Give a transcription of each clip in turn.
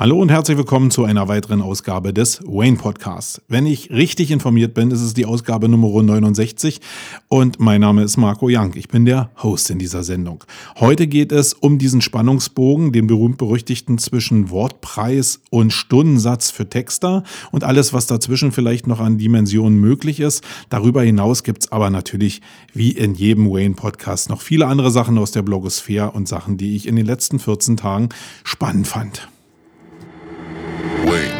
Hallo und herzlich willkommen zu einer weiteren Ausgabe des Wayne Podcasts. Wenn ich richtig informiert bin, ist es die Ausgabe Nummer 69 und mein Name ist Marco Young. Ich bin der Host in dieser Sendung. Heute geht es um diesen Spannungsbogen, den berühmt-berüchtigten zwischen Wortpreis und Stundensatz für Texter und alles, was dazwischen vielleicht noch an Dimensionen möglich ist. Darüber hinaus gibt es aber natürlich wie in jedem Wayne Podcast noch viele andere Sachen aus der Blogosphäre und Sachen, die ich in den letzten 14 Tagen spannend fand. Wayne.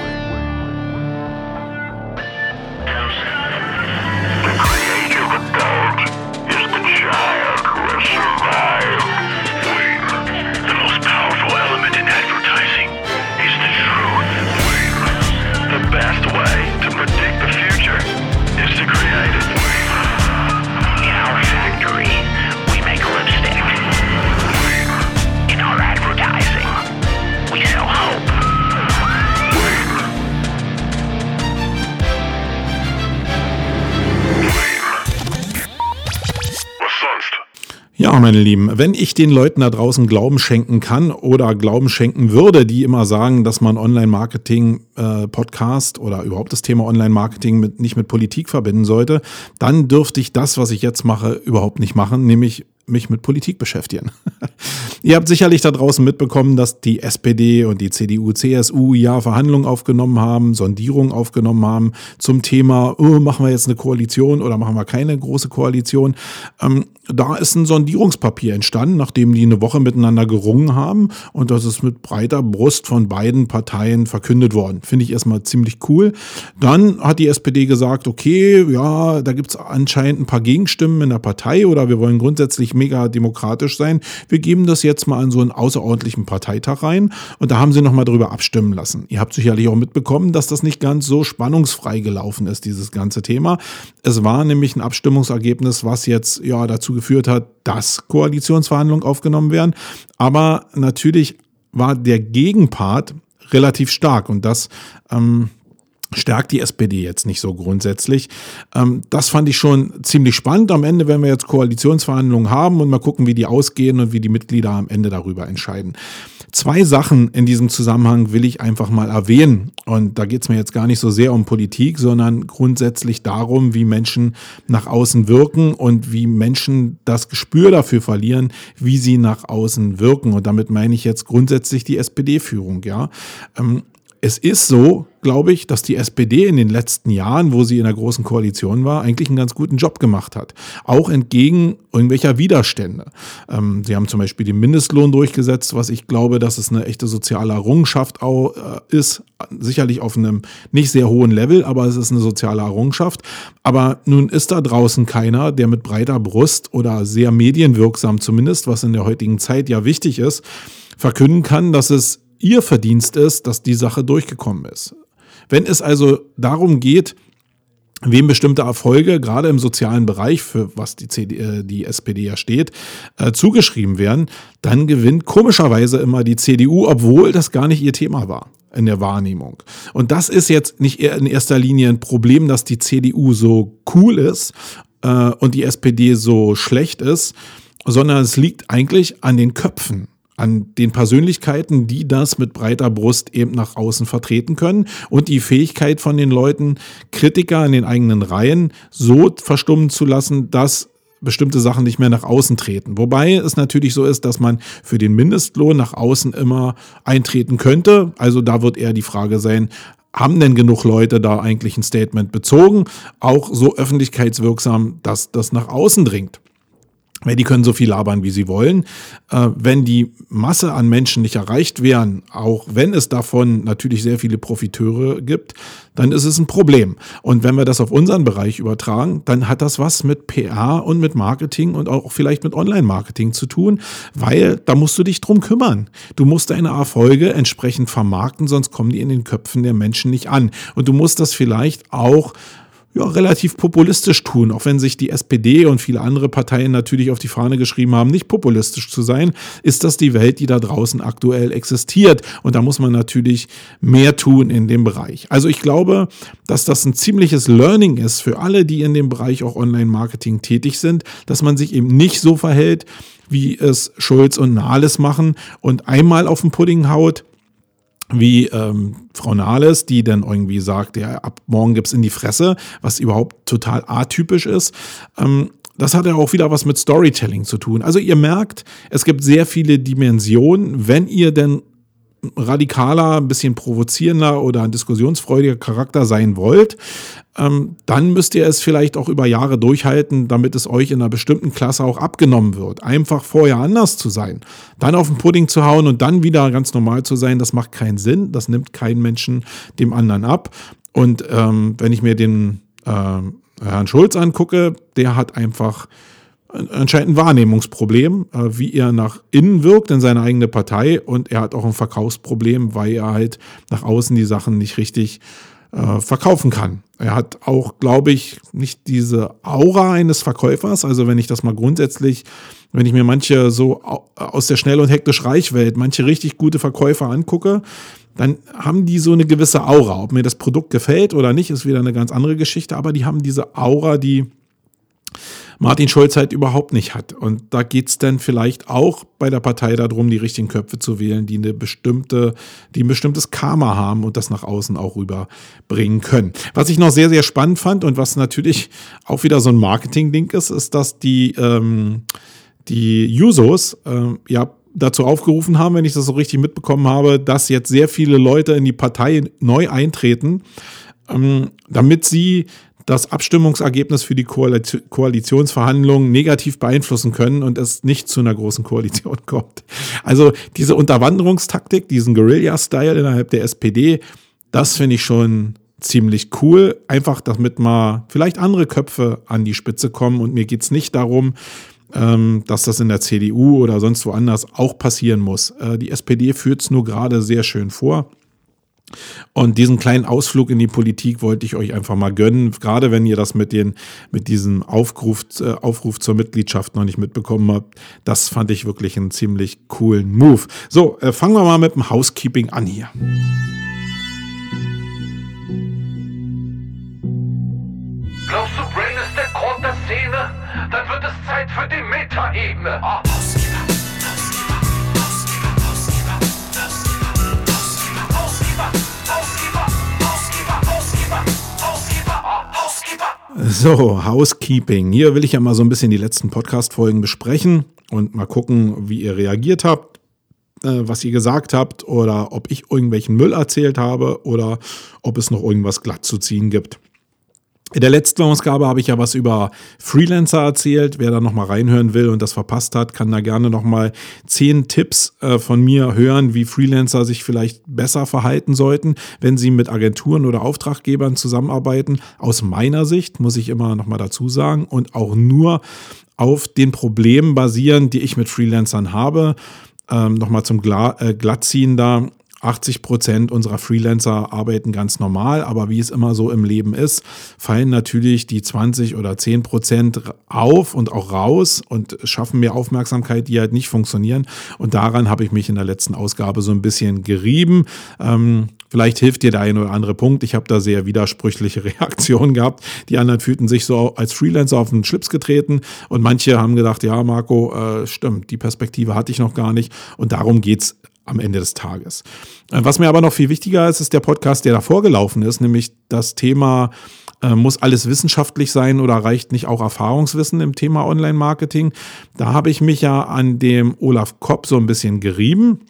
Ja, meine Lieben, wenn ich den Leuten da draußen Glauben schenken kann oder Glauben schenken würde, die immer sagen, dass man Online-Marketing-Podcast äh, oder überhaupt das Thema Online-Marketing nicht mit Politik verbinden sollte, dann dürfte ich das, was ich jetzt mache, überhaupt nicht machen, nämlich mich mit Politik beschäftigen. Ihr habt sicherlich da draußen mitbekommen, dass die SPD und die CDU, CSU ja Verhandlungen aufgenommen haben, Sondierungen aufgenommen haben zum Thema, oh, machen wir jetzt eine Koalition oder machen wir keine große Koalition. Ähm, da ist ein Sondierungspapier entstanden, nachdem die eine Woche miteinander gerungen haben und das ist mit breiter Brust von beiden Parteien verkündet worden. Finde ich erstmal ziemlich cool. Dann hat die SPD gesagt, okay, ja, da gibt es anscheinend ein paar Gegenstimmen in der Partei oder wir wollen grundsätzlich mega demokratisch sein. Wir geben das jetzt mal an so einen außerordentlichen Parteitag rein und da haben sie nochmal drüber abstimmen lassen. Ihr habt sicherlich auch mitbekommen, dass das nicht ganz so spannungsfrei gelaufen ist, dieses ganze Thema. Es war nämlich ein Abstimmungsergebnis, was jetzt ja dazu geführt hat, dass Koalitionsverhandlungen aufgenommen werden. Aber natürlich war der Gegenpart relativ stark und das ähm, stärkt die SPD jetzt nicht so grundsätzlich. Ähm, das fand ich schon ziemlich spannend. Am Ende, wenn wir jetzt Koalitionsverhandlungen haben und mal gucken, wie die ausgehen und wie die Mitglieder am Ende darüber entscheiden. Zwei Sachen in diesem Zusammenhang will ich einfach mal erwähnen. Und da geht es mir jetzt gar nicht so sehr um Politik, sondern grundsätzlich darum, wie Menschen nach außen wirken und wie Menschen das Gespür dafür verlieren, wie sie nach außen wirken. Und damit meine ich jetzt grundsätzlich die SPD-Führung, ja. Es ist so, glaube ich, dass die SPD in den letzten Jahren, wo sie in der großen Koalition war, eigentlich einen ganz guten Job gemacht hat. Auch entgegen irgendwelcher Widerstände. Ähm, sie haben zum Beispiel den Mindestlohn durchgesetzt, was ich glaube, dass es eine echte soziale Errungenschaft auch, äh, ist. Sicherlich auf einem nicht sehr hohen Level, aber es ist eine soziale Errungenschaft. Aber nun ist da draußen keiner, der mit breiter Brust oder sehr medienwirksam zumindest, was in der heutigen Zeit ja wichtig ist, verkünden kann, dass es ihr Verdienst ist, dass die Sache durchgekommen ist. Wenn es also darum geht, wem bestimmte Erfolge, gerade im sozialen Bereich, für was die, CD, äh, die SPD ja steht, äh, zugeschrieben werden, dann gewinnt komischerweise immer die CDU, obwohl das gar nicht ihr Thema war in der Wahrnehmung. Und das ist jetzt nicht in erster Linie ein Problem, dass die CDU so cool ist äh, und die SPD so schlecht ist, sondern es liegt eigentlich an den Köpfen an den Persönlichkeiten, die das mit breiter Brust eben nach außen vertreten können und die Fähigkeit von den Leuten, Kritiker in den eigenen Reihen so verstummen zu lassen, dass bestimmte Sachen nicht mehr nach außen treten. Wobei es natürlich so ist, dass man für den Mindestlohn nach außen immer eintreten könnte. Also da wird eher die Frage sein, haben denn genug Leute da eigentlich ein Statement bezogen, auch so öffentlichkeitswirksam, dass das nach außen dringt? Die können so viel labern, wie sie wollen. Äh, wenn die Masse an Menschen nicht erreicht wären, auch wenn es davon natürlich sehr viele Profiteure gibt, dann ist es ein Problem. Und wenn wir das auf unseren Bereich übertragen, dann hat das was mit PR und mit Marketing und auch vielleicht mit Online-Marketing zu tun, weil da musst du dich drum kümmern. Du musst deine Erfolge entsprechend vermarkten, sonst kommen die in den Köpfen der Menschen nicht an. Und du musst das vielleicht auch ja, relativ populistisch tun, auch wenn sich die SPD und viele andere Parteien natürlich auf die Fahne geschrieben haben, nicht populistisch zu sein, ist das die Welt, die da draußen aktuell existiert. Und da muss man natürlich mehr tun in dem Bereich. Also ich glaube, dass das ein ziemliches Learning ist für alle, die in dem Bereich auch Online-Marketing tätig sind, dass man sich eben nicht so verhält, wie es Schulz und Nahles machen und einmal auf den Pudding haut wie ähm, Frau Nahles, die dann irgendwie sagt, ja, ab morgen gibt's in die Fresse, was überhaupt total atypisch ist. Ähm, das hat ja auch wieder was mit Storytelling zu tun. Also ihr merkt, es gibt sehr viele Dimensionen. Wenn ihr denn radikaler, ein bisschen provozierender oder ein diskussionsfreudiger Charakter sein wollt, ähm, dann müsst ihr es vielleicht auch über Jahre durchhalten, damit es euch in einer bestimmten Klasse auch abgenommen wird. Einfach vorher anders zu sein, dann auf den Pudding zu hauen und dann wieder ganz normal zu sein, das macht keinen Sinn. Das nimmt keinen Menschen dem anderen ab. Und ähm, wenn ich mir den äh, Herrn Schulz angucke, der hat einfach anscheinend ein Wahrnehmungsproblem, äh, wie er nach innen wirkt in seine eigene Partei und er hat auch ein Verkaufsproblem, weil er halt nach außen die Sachen nicht richtig äh, verkaufen kann. Er hat auch, glaube ich, nicht diese Aura eines Verkäufers. Also wenn ich das mal grundsätzlich, wenn ich mir manche so aus der schnell und hektisch Reichwelt, manche richtig gute Verkäufer angucke, dann haben die so eine gewisse Aura. Ob mir das Produkt gefällt oder nicht, ist wieder eine ganz andere Geschichte, aber die haben diese Aura, die Martin Scholz halt überhaupt nicht hat. Und da geht es dann vielleicht auch bei der Partei darum, die richtigen Köpfe zu wählen, die eine bestimmte, die ein bestimmtes Karma haben und das nach außen auch rüberbringen können. Was ich noch sehr, sehr spannend fand und was natürlich auch wieder so ein Marketing-Ding ist, ist, dass die, ähm, die Jusos äh, ja dazu aufgerufen haben, wenn ich das so richtig mitbekommen habe, dass jetzt sehr viele Leute in die Partei neu eintreten, ähm, damit sie das Abstimmungsergebnis für die Koalitionsverhandlungen negativ beeinflussen können und es nicht zu einer großen Koalition kommt. Also diese Unterwanderungstaktik, diesen Guerilla-Style innerhalb der SPD, das finde ich schon ziemlich cool. Einfach, damit mal vielleicht andere Köpfe an die Spitze kommen. Und mir geht es nicht darum, ähm, dass das in der CDU oder sonst woanders auch passieren muss. Äh, die SPD führt es nur gerade sehr schön vor. Und diesen kleinen Ausflug in die Politik wollte ich euch einfach mal gönnen, gerade wenn ihr das mit, den, mit diesem Aufruf, äh, Aufruf zur Mitgliedschaft noch nicht mitbekommen habt. Das fand ich wirklich einen ziemlich coolen Move. So, äh, fangen wir mal mit dem Housekeeping an hier. Glaubst du, Brain ist der Grund der Szene? Dann wird es Zeit für die Metaebene. Oh. So, Housekeeping. Hier will ich ja mal so ein bisschen die letzten Podcast-Folgen besprechen und mal gucken, wie ihr reagiert habt, äh, was ihr gesagt habt oder ob ich irgendwelchen Müll erzählt habe oder ob es noch irgendwas glatt zu ziehen gibt. In der letzten Ausgabe habe ich ja was über Freelancer erzählt. Wer da nochmal reinhören will und das verpasst hat, kann da gerne nochmal zehn Tipps äh, von mir hören, wie Freelancer sich vielleicht besser verhalten sollten, wenn sie mit Agenturen oder Auftraggebern zusammenarbeiten. Aus meiner Sicht, muss ich immer nochmal dazu sagen, und auch nur auf den Problemen basieren, die ich mit Freelancern habe. Ähm, nochmal zum Gla äh, Glattziehen da 80 Prozent unserer Freelancer arbeiten ganz normal, aber wie es immer so im Leben ist, fallen natürlich die 20 oder 10 Prozent auf und auch raus und schaffen mehr Aufmerksamkeit, die halt nicht funktionieren. Und daran habe ich mich in der letzten Ausgabe so ein bisschen gerieben. Ähm, vielleicht hilft dir der ein oder andere Punkt. Ich habe da sehr widersprüchliche Reaktionen gehabt. Die anderen fühlten sich so als Freelancer auf den Schlips getreten und manche haben gedacht, ja, Marco, äh, stimmt, die Perspektive hatte ich noch gar nicht. Und darum geht's am Ende des Tages. Äh, was mir aber noch viel wichtiger ist, ist der Podcast, der davor gelaufen ist, nämlich das Thema, äh, muss alles wissenschaftlich sein oder reicht nicht auch Erfahrungswissen im Thema Online-Marketing? Da habe ich mich ja an dem Olaf Kopp so ein bisschen gerieben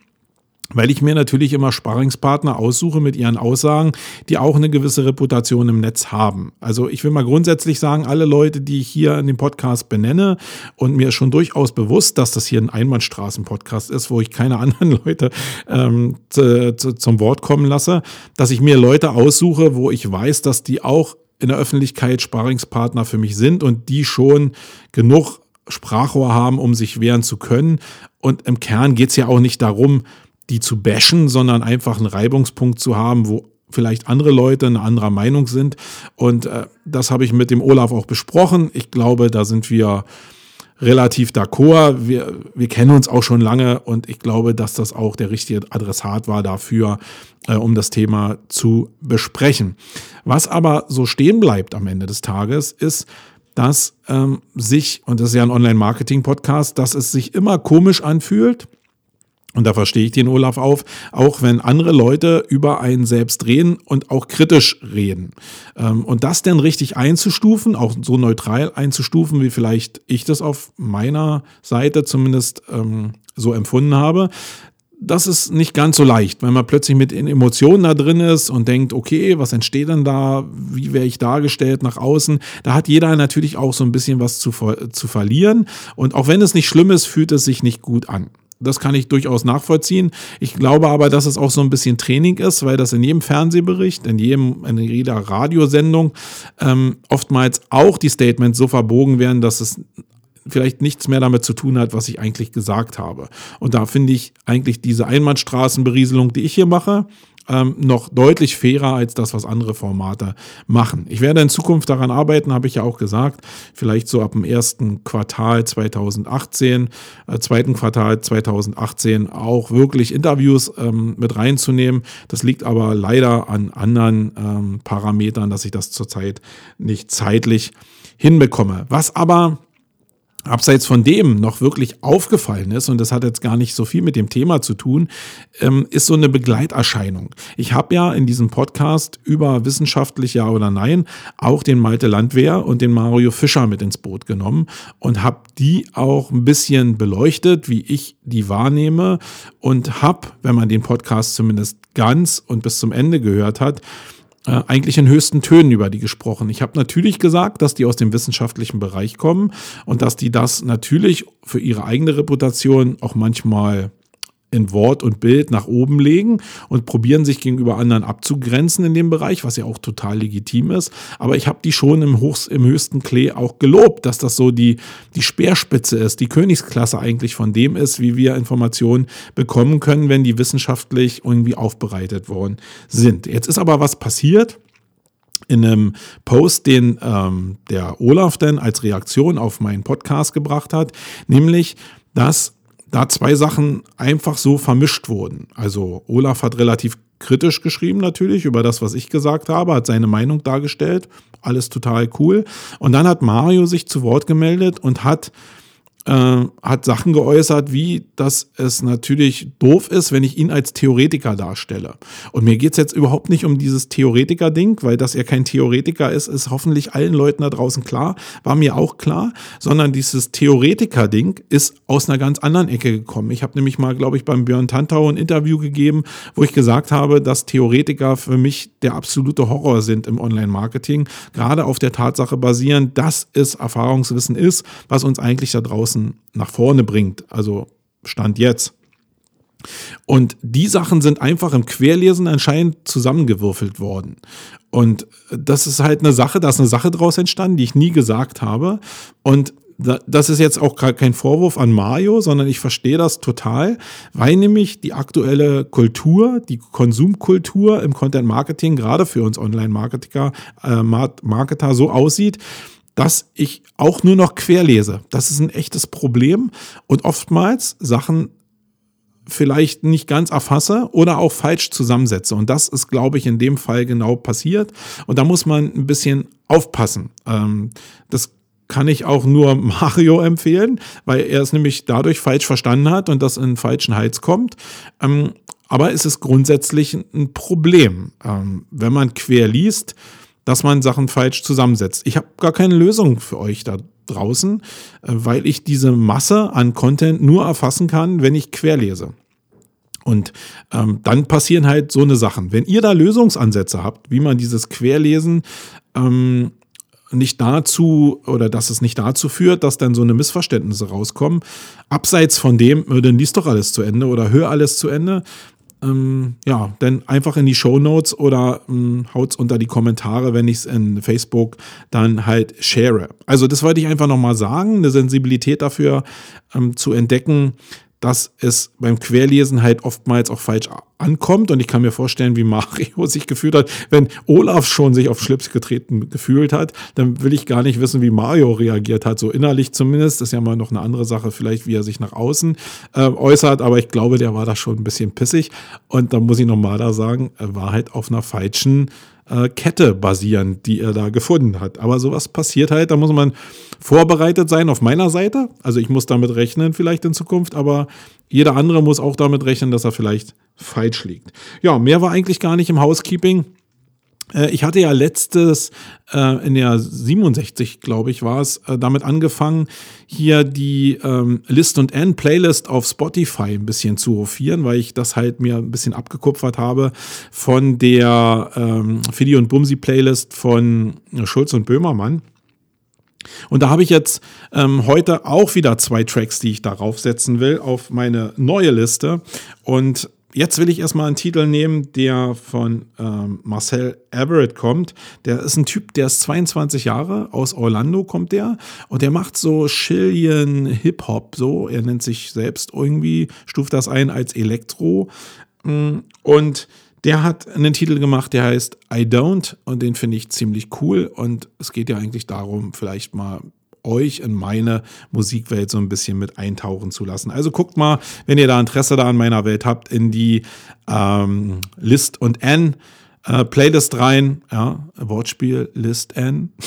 weil ich mir natürlich immer Sparringspartner aussuche mit ihren Aussagen, die auch eine gewisse Reputation im Netz haben. Also ich will mal grundsätzlich sagen, alle Leute, die ich hier in dem Podcast benenne und mir ist schon durchaus bewusst, dass das hier ein Einbahnstraßen-Podcast ist, wo ich keine anderen Leute ähm, zu, zu, zum Wort kommen lasse, dass ich mir Leute aussuche, wo ich weiß, dass die auch in der Öffentlichkeit Sparringspartner für mich sind und die schon genug Sprachrohr haben, um sich wehren zu können. Und im Kern geht es ja auch nicht darum, die zu bashen, sondern einfach einen Reibungspunkt zu haben, wo vielleicht andere Leute eine anderer Meinung sind. Und äh, das habe ich mit dem Olaf auch besprochen. Ich glaube, da sind wir relativ d'accord. Wir, wir kennen uns auch schon lange und ich glaube, dass das auch der richtige Adressat war dafür, äh, um das Thema zu besprechen. Was aber so stehen bleibt am Ende des Tages, ist, dass ähm, sich, und das ist ja ein Online-Marketing-Podcast, dass es sich immer komisch anfühlt, Und da verstehe ich den Olaf auf, auch wenn andere Leute über einen selbst reden und auch kritisch reden. Ähm, und das dann richtig einzustufen, auch so neutral einzustufen, wie vielleicht ich das auf meiner Seite zumindest ähm, so empfunden habe, das ist nicht ganz so leicht, wenn man plötzlich mit Emotionen da drin ist und denkt, okay, was entsteht denn da? Wie wäre ich dargestellt nach außen? Da hat jeder natürlich auch so ein bisschen was zu, zu verlieren. Und auch wenn es nicht schlimm ist, fühlt es sich nicht gut an. Das kann ich durchaus nachvollziehen. Ich glaube aber, dass es auch so ein bisschen Training ist, weil das in jedem Fernsehbericht, in, jedem, in jeder Radiosendung ähm, oftmals auch die Statements so verbogen werden, dass es vielleicht nichts mehr damit zu tun hat, was ich eigentlich gesagt habe. Und da finde ich eigentlich diese Einbahnstraßenberieselung, die ich hier mache, ähm, noch deutlich fairer als das, was andere Formate machen. Ich werde in Zukunft daran arbeiten, habe ich ja auch gesagt, vielleicht so ab dem ersten Quartal 2018, äh, zweiten Quartal 2018 auch wirklich Interviews ähm, mit reinzunehmen. Das liegt aber leider an anderen ähm, Parametern, dass ich das zurzeit nicht zeitlich hinbekomme. Was aber abseits von dem noch wirklich aufgefallen ist, und das hat jetzt gar nicht so viel mit dem Thema zu tun, ähm, ist so eine Begleiterscheinung. Ich habe ja in diesem Podcast über wissenschaftlich ja oder nein auch den Malte Landwehr und den Mario Fischer mit ins Boot genommen und habe die auch ein bisschen beleuchtet, wie ich die wahrnehme und habe, wenn man den Podcast zumindest ganz und bis zum Ende gehört hat, äh, eigentlich in höchsten Tönen über die gesprochen. Ich habe natürlich gesagt, dass die aus dem wissenschaftlichen Bereich kommen und dass die das natürlich für ihre eigene Reputation auch manchmal in Wort und Bild nach oben legen und probieren sich gegenüber anderen abzugrenzen in dem Bereich, was ja auch total legitim ist. Aber ich habe die schon im, Hochs-, im höchsten Klee auch gelobt, dass das so die, die Speerspitze ist, die Königsklasse eigentlich von dem ist, wie wir Informationen bekommen können, wenn die wissenschaftlich irgendwie aufbereitet worden sind. Jetzt ist aber was passiert in einem Post, den ähm, der Olaf dann als Reaktion auf meinen Podcast gebracht hat, nämlich, dass da zwei Sachen einfach so vermischt wurden. Also Olaf hat relativ kritisch geschrieben natürlich über das, was ich gesagt habe, hat seine Meinung dargestellt, alles total cool. Und dann hat Mario sich zu Wort gemeldet und hat äh, hat Sachen geäußert, wie dass es natürlich doof ist, wenn ich ihn als Theoretiker darstelle. Und mir geht es jetzt überhaupt nicht um dieses Theoretiker-Ding, weil dass er kein Theoretiker ist, ist hoffentlich allen Leuten da draußen klar, war mir auch klar, sondern dieses Theoretiker-Ding ist aus einer ganz anderen Ecke gekommen. Ich habe nämlich mal, glaube ich, beim Björn Tantau ein Interview gegeben, wo ich gesagt habe, dass Theoretiker für mich der absolute Horror sind im Online-Marketing, gerade auf der Tatsache basieren, dass es Erfahrungswissen ist, was uns eigentlich da draußen Ganzen nach vorne bringt. Also Stand jetzt. Und die Sachen sind einfach im Querlesen anscheinend zusammengewürfelt worden. Und das ist halt eine Sache, da ist eine Sache draus entstanden, die ich nie gesagt habe. Und das ist jetzt auch kein Vorwurf an Mario, sondern ich verstehe das total, weil nämlich die aktuelle Kultur, die Konsumkultur im Content Marketing, gerade für uns Online-Marketer, äh, Marketer so aussieht, dass ich auch nur noch querlese. Das ist ein echtes Problem und oftmals Sachen vielleicht nicht ganz erfasse oder auch falsch zusammensetze. Und das ist, glaube ich, in dem Fall genau passiert. Und da muss man ein bisschen aufpassen. Ähm, das kann ich auch nur Mario empfehlen, weil er es nämlich dadurch falsch verstanden hat und das in falschen Hals kommt. Ähm, aber es ist grundsätzlich ein Problem. Ähm, wenn man quer liest, dass man Sachen falsch zusammensetzt. Ich habe gar keine Lösung für euch da draußen, äh, weil ich diese Masse an Content nur erfassen kann, wenn ich querlese. Und ähm, dann passieren halt so eine Sachen. Wenn ihr da Lösungsansätze habt, wie man dieses Querlesen ähm, nicht dazu oder dass es nicht dazu führt, dass dann so eine Missverständnisse rauskommen. Abseits von dem, äh, dann liest doch alles zu Ende oder hör alles zu Ende ähm, ja, dann einfach in die Show Notes oder ähm, haut's unter die Kommentare, wenn ich es in Facebook dann halt share. Also das wollte ich einfach nochmal sagen, eine Sensibilität dafür ähm, zu entdecken, dass es beim Querlesen halt oftmals auch falsch ankommt. Und ich kann mir vorstellen, wie Mario sich gefühlt hat. Wenn Olaf schon sich auf Schlips getreten gefühlt hat, dann will ich gar nicht wissen, wie Mario reagiert hat. So innerlich zumindest. Das ist ja mal noch eine andere Sache, vielleicht wie er sich nach außen äh, äußert. Aber ich glaube, der war da schon ein bisschen pissig. Und da muss ich nochmal da sagen, er war halt auf einer falschen äh, Kette basieren, die er da gefunden hat. Aber sowas passiert halt, da muss man vorbereitet sein auf meiner Seite. Also ich muss damit rechnen vielleicht in Zukunft, aber jeder andere muss auch damit rechnen, dass er vielleicht falsch liegt. Ja, mehr war eigentlich gar nicht im Housekeeping. Äh, ich hatte ja letztes, äh, in der 67, glaube ich, war es, äh, damit angefangen, hier die ähm, List und N Playlist auf Spotify ein bisschen zu hofieren, weil ich das halt mir ein bisschen abgekupfert habe von der ähm, Fidi und Bumsi Playlist von Schulz und Böhmermann. Und da habe ich jetzt ähm, heute auch wieder zwei Tracks, die ich darauf setzen will, auf meine neue Liste. Und jetzt will ich erstmal einen Titel nehmen, der von ähm, Marcel Everett kommt. Der ist ein Typ, der ist 22 Jahre, aus Orlando kommt der und der macht so Chilean Hip-Hop, so. Er nennt sich selbst irgendwie, stuft das ein als Elektro. Mm, und der hat einen Titel gemacht, der heißt I Don't und den finde ich ziemlich cool und es geht ja eigentlich darum, vielleicht mal euch in meine Musikwelt so ein bisschen mit eintauchen zu lassen. Also guckt mal, wenn ihr da Interesse da an meiner Welt habt, in die ähm, List und N äh, Playlist rein. Ja, Wortspiel List N.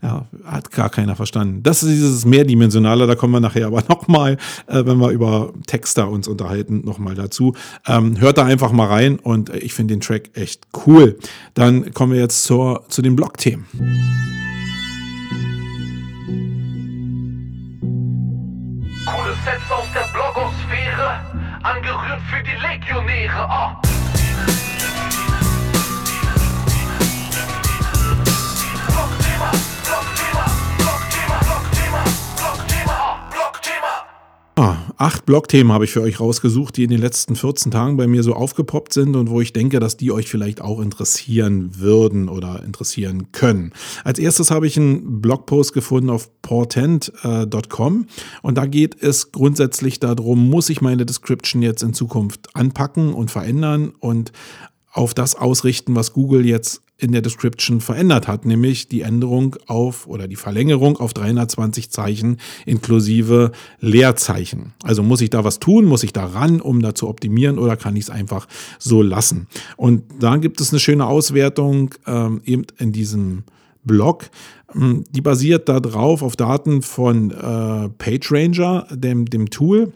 Ja, hat gar keiner verstanden. Das ist dieses Mehrdimensionale, da kommen wir nachher aber nochmal, äh, wenn wir über Texter uns unterhalten, nochmal dazu. Ähm, hört da einfach mal rein und ich finde den Track echt cool. Dann kommen wir jetzt zur, zu den Blog-Themen. Angerührt für die Legionäre. Oh. Acht Blogthemen habe ich für euch rausgesucht, die in den letzten 14 Tagen bei mir so aufgepoppt sind und wo ich denke, dass die euch vielleicht auch interessieren würden oder interessieren können. Als erstes habe ich einen Blogpost gefunden auf portent.com und da geht es grundsätzlich darum, muss ich meine Description jetzt in Zukunft anpacken und verändern und auf das ausrichten, was Google jetzt in der Description verändert hat, nämlich die Änderung auf oder die Verlängerung auf 320 Zeichen inklusive Leerzeichen. Also muss ich da was tun, muss ich da ran, um da zu optimieren oder kann ich es einfach so lassen? Und da gibt es eine schöne Auswertung ähm, eben in diesem Blog. Ähm, die basiert darauf auf Daten von äh, PageRanger, dem, dem Tool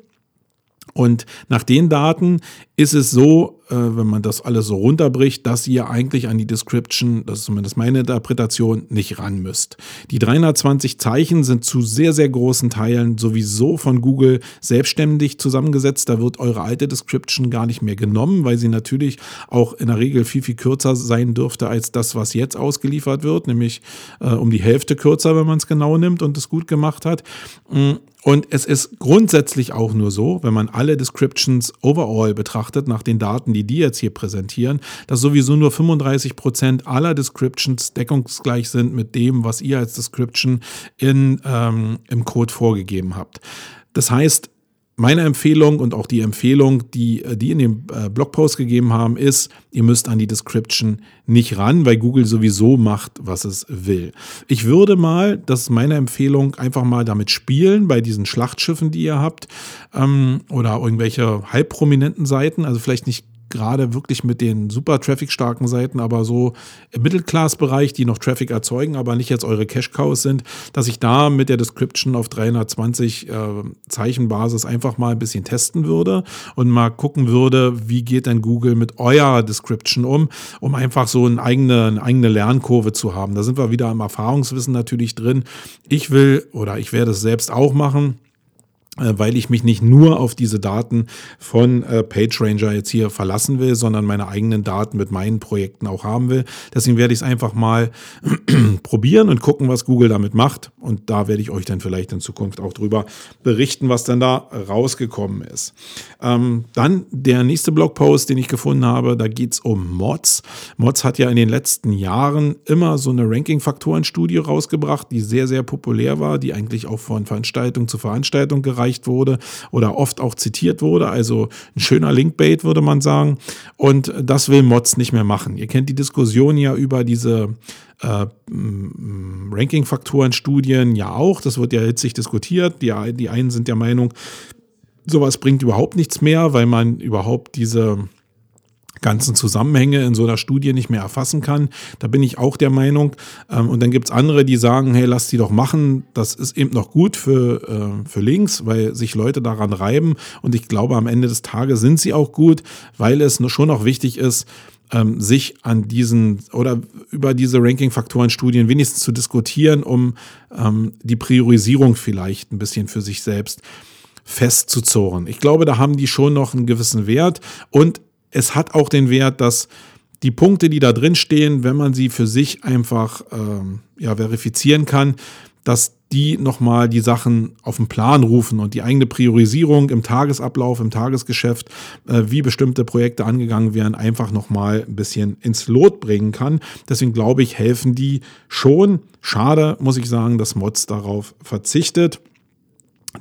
und nach den Daten ist es so, wenn man das alles so runterbricht, dass ihr eigentlich an die Description, das ist zumindest meine Interpretation, nicht ran müsst. Die 320 Zeichen sind zu sehr, sehr großen Teilen sowieso von Google selbstständig zusammengesetzt. Da wird eure alte Description gar nicht mehr genommen, weil sie natürlich auch in der Regel viel, viel kürzer sein dürfte als das, was jetzt ausgeliefert wird, nämlich äh, um die Hälfte kürzer, wenn man es genau nimmt und es gut gemacht hat. Mm, und es ist grundsätzlich auch nur so, wenn man alle Descriptions overall betrachtet, nach den Daten, die die jetzt hier präsentieren, dass sowieso nur 35 Prozent aller Descriptions deckungsgleich sind mit dem, was ihr als Description in, ähm, im Code vorgegeben habt. Das heißt, meine Empfehlung und auch die Empfehlung, die äh, die in dem äh, Blogpost gegeben haben, ist, ihr müsst an die Description nicht ran, weil Google sowieso macht, was es will. Ich würde mal, das ist meine Empfehlung, einfach mal damit spielen bei diesen Schlachtschiffen, die ihr habt ähm, oder irgendwelche halbprominenten Seiten, also vielleicht nicht gerade wirklich mit den super traffic-starken Seiten, aber so im Mittelklassbereich, die noch Traffic erzeugen, aber nicht jetzt eure Cash-Cows sind, dass ich da mit der Description auf 320 äh, Zeichenbasis einfach mal ein bisschen testen würde und mal gucken würde, wie geht denn Google mit eurer Description um, um einfach so eine eigene, eine eigene Lernkurve zu haben. Da sind wir wieder im Erfahrungswissen natürlich drin. Ich will oder ich werde es selbst auch machen weil ich mich nicht nur auf diese Daten von äh, PageRanger jetzt hier verlassen will, sondern meine eigenen Daten mit meinen Projekten auch haben will. Deswegen werde ich es einfach mal probieren und gucken, was Google damit macht. Und da werde ich euch dann vielleicht in Zukunft auch drüber berichten, was dann da rausgekommen ist. Ähm, dann der nächste Blogpost, den ich gefunden habe, da geht es um Mods. Mods hat ja in den letzten Jahren immer so eine Ranking-Faktoren-Studie rausgebracht, die sehr, sehr populär war, die eigentlich auch von Veranstaltung zu Veranstaltung gereicht gereicht wurde oder oft auch zitiert wurde. Also ein schöner Linkbait, würde man sagen. Und das will Mods nicht mehr machen. Ihr kennt die Diskussion ja über diese äh, Ranking-Faktoren-Studien ja auch. Das wird ja hitzig diskutiert. Die, die einen sind der Meinung, sowas bringt überhaupt nichts mehr, weil man überhaupt diese ganzen Zusammenhänge in so einer Studie nicht mehr erfassen kann. Da bin ich auch der Meinung. Ähm, und dann gibt's andere, die sagen, hey, lass die doch machen. Das ist eben noch gut für, äh, für links, weil sich Leute daran reiben. Und ich glaube, am Ende des Tages sind sie auch gut, weil es schon noch wichtig ist, ähm, sich an diesen oder über diese Ranking-Faktoren-Studien wenigstens zu diskutieren, um ähm, die Priorisierung vielleicht ein bisschen für sich selbst festzuzurren. Ich glaube, da haben die schon noch einen gewissen Wert und es hat auch den Wert, dass die Punkte, die da drin stehen, wenn man sie für sich einfach ähm, ja, verifizieren kann, dass die nochmal die Sachen auf den Plan rufen und die eigene Priorisierung im Tagesablauf, im Tagesgeschäft, äh, wie bestimmte Projekte angegangen werden, einfach nochmal ein bisschen ins Lot bringen kann. Deswegen glaube ich, helfen die schon. Schade, muss ich sagen, dass Mods darauf verzichtet.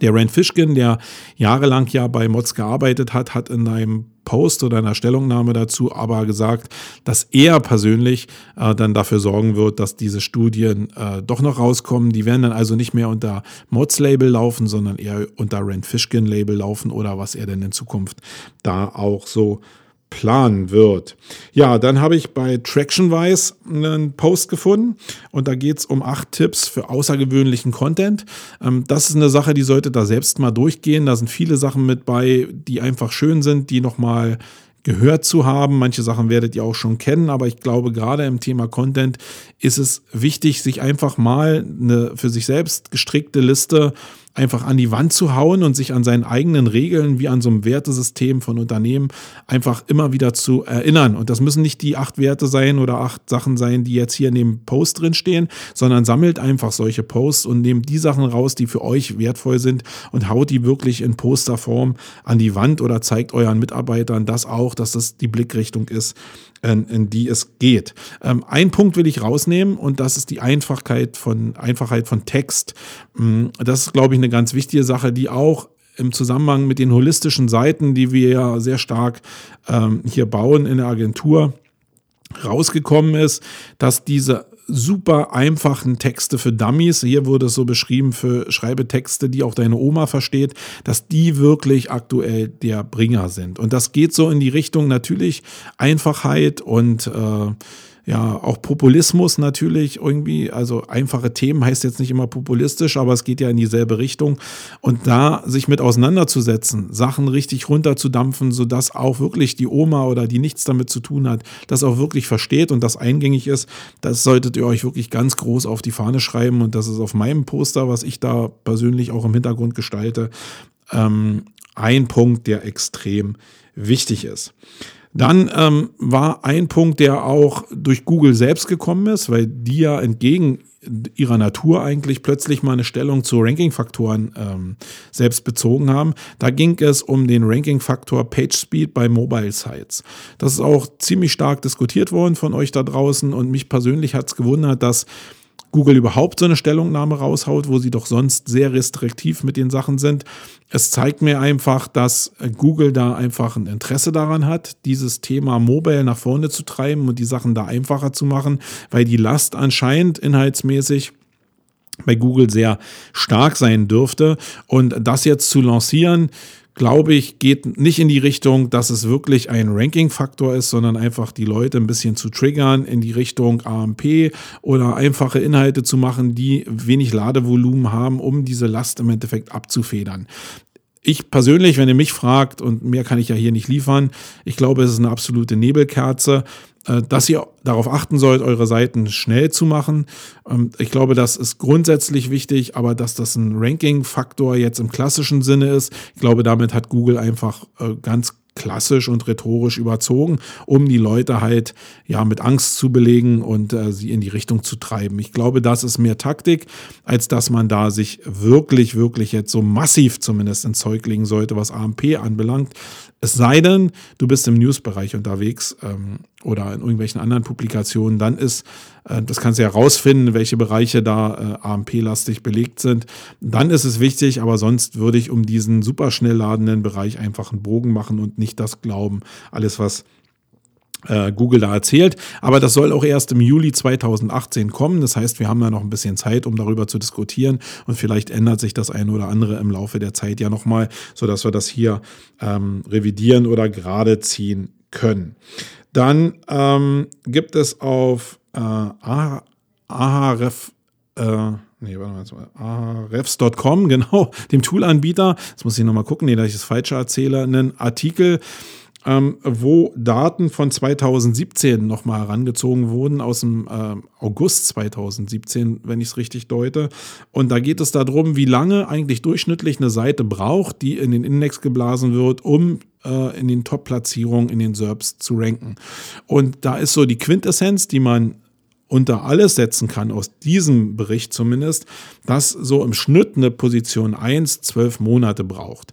Der Rand Fishkin, der jahrelang ja bei Mods gearbeitet hat, hat in einem Post oder einer Stellungnahme dazu aber gesagt, dass er persönlich äh, dann dafür sorgen wird, dass diese Studien äh, doch noch rauskommen. Die werden dann also nicht mehr unter Mods-Label laufen, sondern eher unter Rand Fishkin-Label laufen oder was er denn in Zukunft da auch so planen wird. Ja, dann habe ich bei Tractionwise einen Post gefunden und da geht es um acht Tipps für außergewöhnlichen Content. Ähm, das ist eine Sache, die sollte da selbst mal durchgehen. Da sind viele Sachen mit bei, die einfach schön sind, die nochmal gehört zu haben. Manche Sachen werdet ihr auch schon kennen, aber ich glaube, gerade im Thema Content ist es wichtig, sich einfach mal eine für sich selbst gestrickte Liste einfach an die Wand zu hauen und sich an seinen eigenen Regeln wie an so einem Wertesystem von Unternehmen einfach immer wieder zu erinnern. Und das müssen nicht die acht Werte sein oder acht Sachen sein, die jetzt hier in dem Post drin stehen, sondern sammelt einfach solche Posts und nehmt die Sachen raus, die für euch wertvoll sind und haut die wirklich in Posterform an die Wand oder zeigt euren Mitarbeitern das auch, dass das die Blickrichtung ist, in, in die es geht. Ähm, ein Punkt will ich rausnehmen und das ist die Einfachheit von, Einfachheit von Text. Mm, das ist, glaube ich, eine ganz wichtige Sache, die auch im Zusammenhang mit den holistischen Seiten, die wir ja sehr stark ähm, hier bauen in der Agentur, rausgekommen ist, dass diese super einfachen Texte für Dummies, hier wurde es so beschrieben für Schreibetexte, die auch deine Oma versteht, dass die wirklich aktuell der Bringer sind. Und das geht so in die Richtung natürlich Einfachheit und äh, ja, auch Populismus natürlich irgendwie, also einfache Themen heißt jetzt nicht immer populistisch, aber es geht ja in dieselbe Richtung. Und da sich mit auseinanderzusetzen, Sachen richtig runterzudampfen, sodass auch wirklich die Oma oder die nichts damit zu tun hat, das auch wirklich versteht und das eingängig ist, das solltet ihr euch wirklich ganz groß auf die Fahne schreiben. Und das ist auf meinem Poster, was ich da persönlich auch im Hintergrund gestalte, ähm, ein Punkt, der extrem wichtig ist. Dann ähm, war ein Punkt, der auch durch Google selbst gekommen ist, weil die ja entgegen ihrer Natur eigentlich plötzlich mal eine Stellung zu Ranking-Faktoren ähm, selbst bezogen haben. Da ging es um den Ranking-Faktor PageSpeed bei Mobile Sites. Das ist auch ziemlich stark diskutiert worden von euch da draußen und mich persönlich hat es gewundert, dass Google überhaupt so eine Stellungnahme raushaut, wo sie doch sonst sehr restriktiv mit den Sachen sind. Es zeigt mir einfach, dass Google da einfach ein Interesse daran hat, dieses Thema Mobile nach vorne zu treiben und die Sachen da einfacher zu machen, weil die Last anscheinend inhaltsmäßig bei Google sehr stark sein dürfte. Und das jetzt zu lancieren, glaube ich, geht nicht in die Richtung, dass es wirklich ein Ranking-Faktor ist, sondern einfach die Leute ein bisschen zu triggern in die Richtung AMP oder einfache Inhalte zu machen, die wenig Ladevolumen haben, um diese Last im Endeffekt abzufedern. Ich persönlich, wenn ihr mich fragt, und mehr kann ich ja hier nicht liefern, ich glaube, es ist eine absolute Nebelkerze. Äh, dass ihr darauf achten sollt, eure Seiten schnell zu machen. Ähm, ich glaube, das ist grundsätzlich wichtig, aber dass das ein Ranking-Faktor jetzt im klassischen Sinne ist, ich glaube, damit hat Google einfach äh, ganz klassisch und rhetorisch überzogen, um die Leute halt ja mit Angst zu belegen und äh, sie in die Richtung zu treiben. Ich glaube, das ist mehr Taktik, als dass man da sich wirklich, wirklich jetzt so massiv zumindest ins Zeug legen sollte, was AMP anbelangt. Es sei denn, du bist im Newsbereich unterwegs ähm, oder in irgendwelchen anderen Publikationen, dann ist, äh, das kannst du ja rausfinden, welche Bereiche da äh, AMP-lastig belegt sind. Dann ist es wichtig, aber sonst würde ich um diesen super schnell ladenden Bereich einfach einen Bogen machen und nicht das glauben, alles was äh, Google da erzählt. Aber das soll auch erst im Juli 2018 kommen. Das heißt, wir haben da noch ein bisschen Zeit, um darüber zu diskutieren. Und vielleicht ändert sich das eine oder andere im Laufe der Zeit ja nochmal, sodass wir das hier ähm, revidieren oder gerade ziehen können. Dann ähm, gibt es auf äh, Ahref, äh, nee, ahrefs.com, genau, dem Toolanbieter, jetzt muss ich nochmal gucken, nee, dass ich das Falsche erzähle, einen Artikel, ähm, wo Daten von 2017 nochmal herangezogen wurden, aus dem äh, August 2017, wenn ich es richtig deute. Und da geht es darum, wie lange eigentlich durchschnittlich eine Seite braucht, die in den Index geblasen wird, um in den Top-Platzierungen in den SERPs zu ranken. Und da ist so die Quintessenz, die man unter alles setzen kann, aus diesem Bericht zumindest, dass so im Schnitt eine Position 1 zwölf Monate braucht.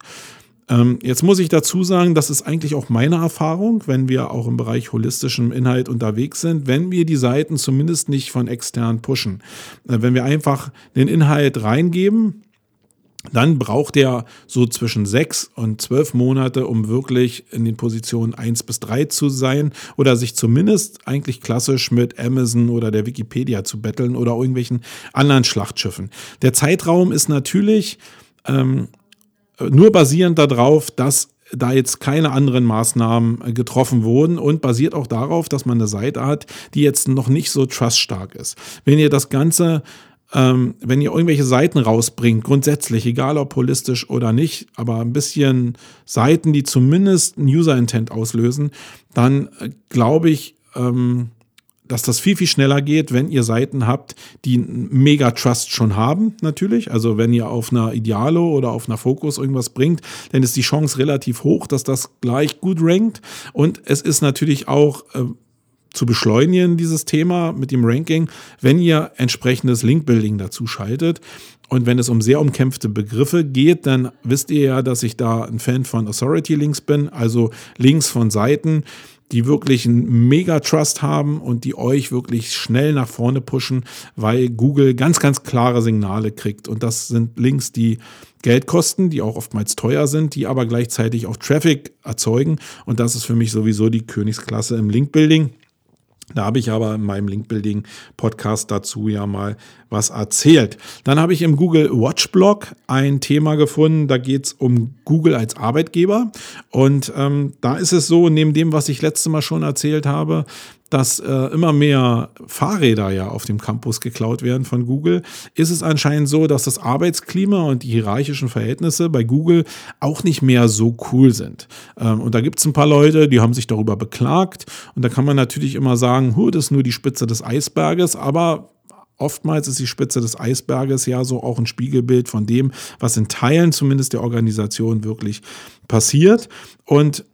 Ähm, jetzt muss ich dazu sagen, das ist eigentlich auch meine Erfahrung, wenn wir auch im Bereich holistischem Inhalt unterwegs sind, wenn wir die Seiten zumindest nicht von extern pushen. Äh, wenn wir einfach den Inhalt reingeben, dann braucht er so zwischen sechs und zwölf Monate, um wirklich in den Positionen eins bis drei zu sein oder sich zumindest eigentlich klassisch mit Amazon oder der Wikipedia zu betteln oder irgendwelchen anderen Schlachtschiffen. Der Zeitraum ist natürlich ähm, nur basierend darauf, dass da jetzt keine anderen Maßnahmen äh, getroffen wurden und basiert auch darauf, dass man eine Seite hat, die jetzt noch nicht so truststark ist. Wenn ihr das Ganze ähm, wenn ihr irgendwelche Seiten rausbringt, grundsätzlich, egal ob holistisch oder nicht, aber ein bisschen Seiten, die zumindest ein User-Intent auslösen, dann äh, glaube ich, ähm, dass das viel, viel schneller geht, wenn ihr Seiten habt, die mega Trust schon haben, natürlich. Also wenn ihr auf einer Idealo oder auf einer Focus irgendwas bringt, dann ist die Chance relativ hoch, dass das gleich gut rankt. Und es ist natürlich auch äh, zu beschleunigen, dieses Thema mit dem Ranking, wenn ihr entsprechendes Linkbuilding dazu schaltet. Und wenn es um sehr umkämpfte Begriffe geht, dann wisst ihr ja, dass ich da ein Fan von Authority Links bin, also Links von Seiten, die wirklich einen Mega-Trust haben und die euch wirklich schnell nach vorne pushen, weil Google ganz, ganz klare Signale kriegt. Und das sind Links, die Geld kosten, die auch oftmals teuer sind, die aber gleichzeitig auch Traffic erzeugen. Und das ist für mich sowieso die Königsklasse im Link-Building. Da habe ich aber in meinem Linkbuilding-Podcast dazu ja mal was erzählt. Dann habe ich im Google Watch Blog ein Thema gefunden, da geht es um Google als Arbeitgeber. Und ähm, da ist es so, neben dem, was ich letztes Mal schon erzählt habe, dass äh, immer mehr Fahrräder ja auf dem Campus geklaut werden von Google, ist es anscheinend so, dass das Arbeitsklima und die hierarchischen Verhältnisse bei Google auch nicht mehr so cool sind. Ähm, und da gibt es ein paar Leute, die haben sich darüber beklagt. Und da kann man natürlich immer sagen, hu, das ist nur die Spitze des Eisberges, aber Oftmals ist die Spitze des Eisberges ja so auch ein Spiegelbild von dem, was in Teilen zumindest der Organisation wirklich passiert. Und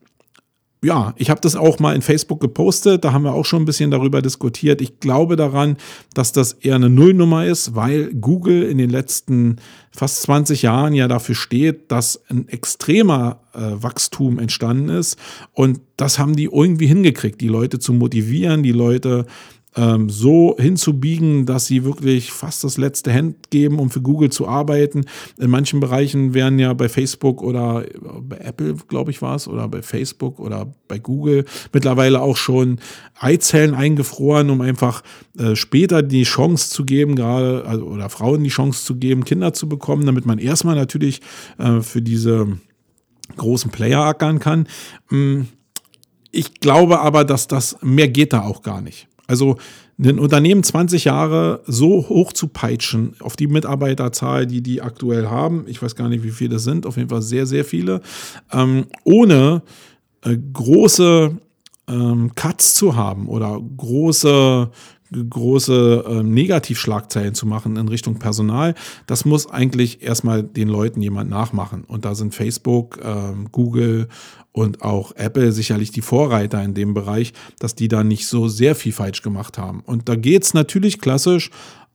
ja, ich habe das auch mal in Facebook gepostet, da haben wir auch schon ein bisschen darüber diskutiert. Ich glaube daran, dass das eher eine Nullnummer ist, weil Google in den letzten fast 20 Jahren ja dafür steht, dass ein extremer äh, Wachstum entstanden ist. Und das haben die irgendwie hingekriegt, die Leute zu motivieren, die Leute ähm, so hinzubiegen, dass sie wirklich fast das letzte Hemd geben, um für Google zu arbeiten. In manchen Bereichen werden ja bei Facebook oder bei Apple, glaube ich, war es, oder bei Facebook oder bei Google mittlerweile auch schon Eizellen eingefroren, um einfach äh, später die Chance zu geben, gerade also, oder Frauen die Chance zu geben, Kinder zu bekommen, damit man erstmal natürlich äh, für diese großen Player ackern kann. Mm, ich glaube aber, dass das mehr geht da auch gar nicht. Also ein Unternehmen 20 Jahre so hoch zu peitschen auf die Mitarbeiterzahl, die die aktuell haben, ich weiß gar nicht, wie viele das sind, auf jeden Fall sehr, sehr viele, ähm, ohne äh, große ähm, Cuts zu haben oder große große äh, Negativschlagzeilen zu machen in Richtung Personal, das muss eigentlich erstmal den Leuten jemand nachmachen. Und da sind Facebook, äh, Google und auch Apple sicherlich die Vorreiter in dem Bereich, dass die da nicht so sehr viel falsch gemacht haben. Und da geht es natürlich klassisch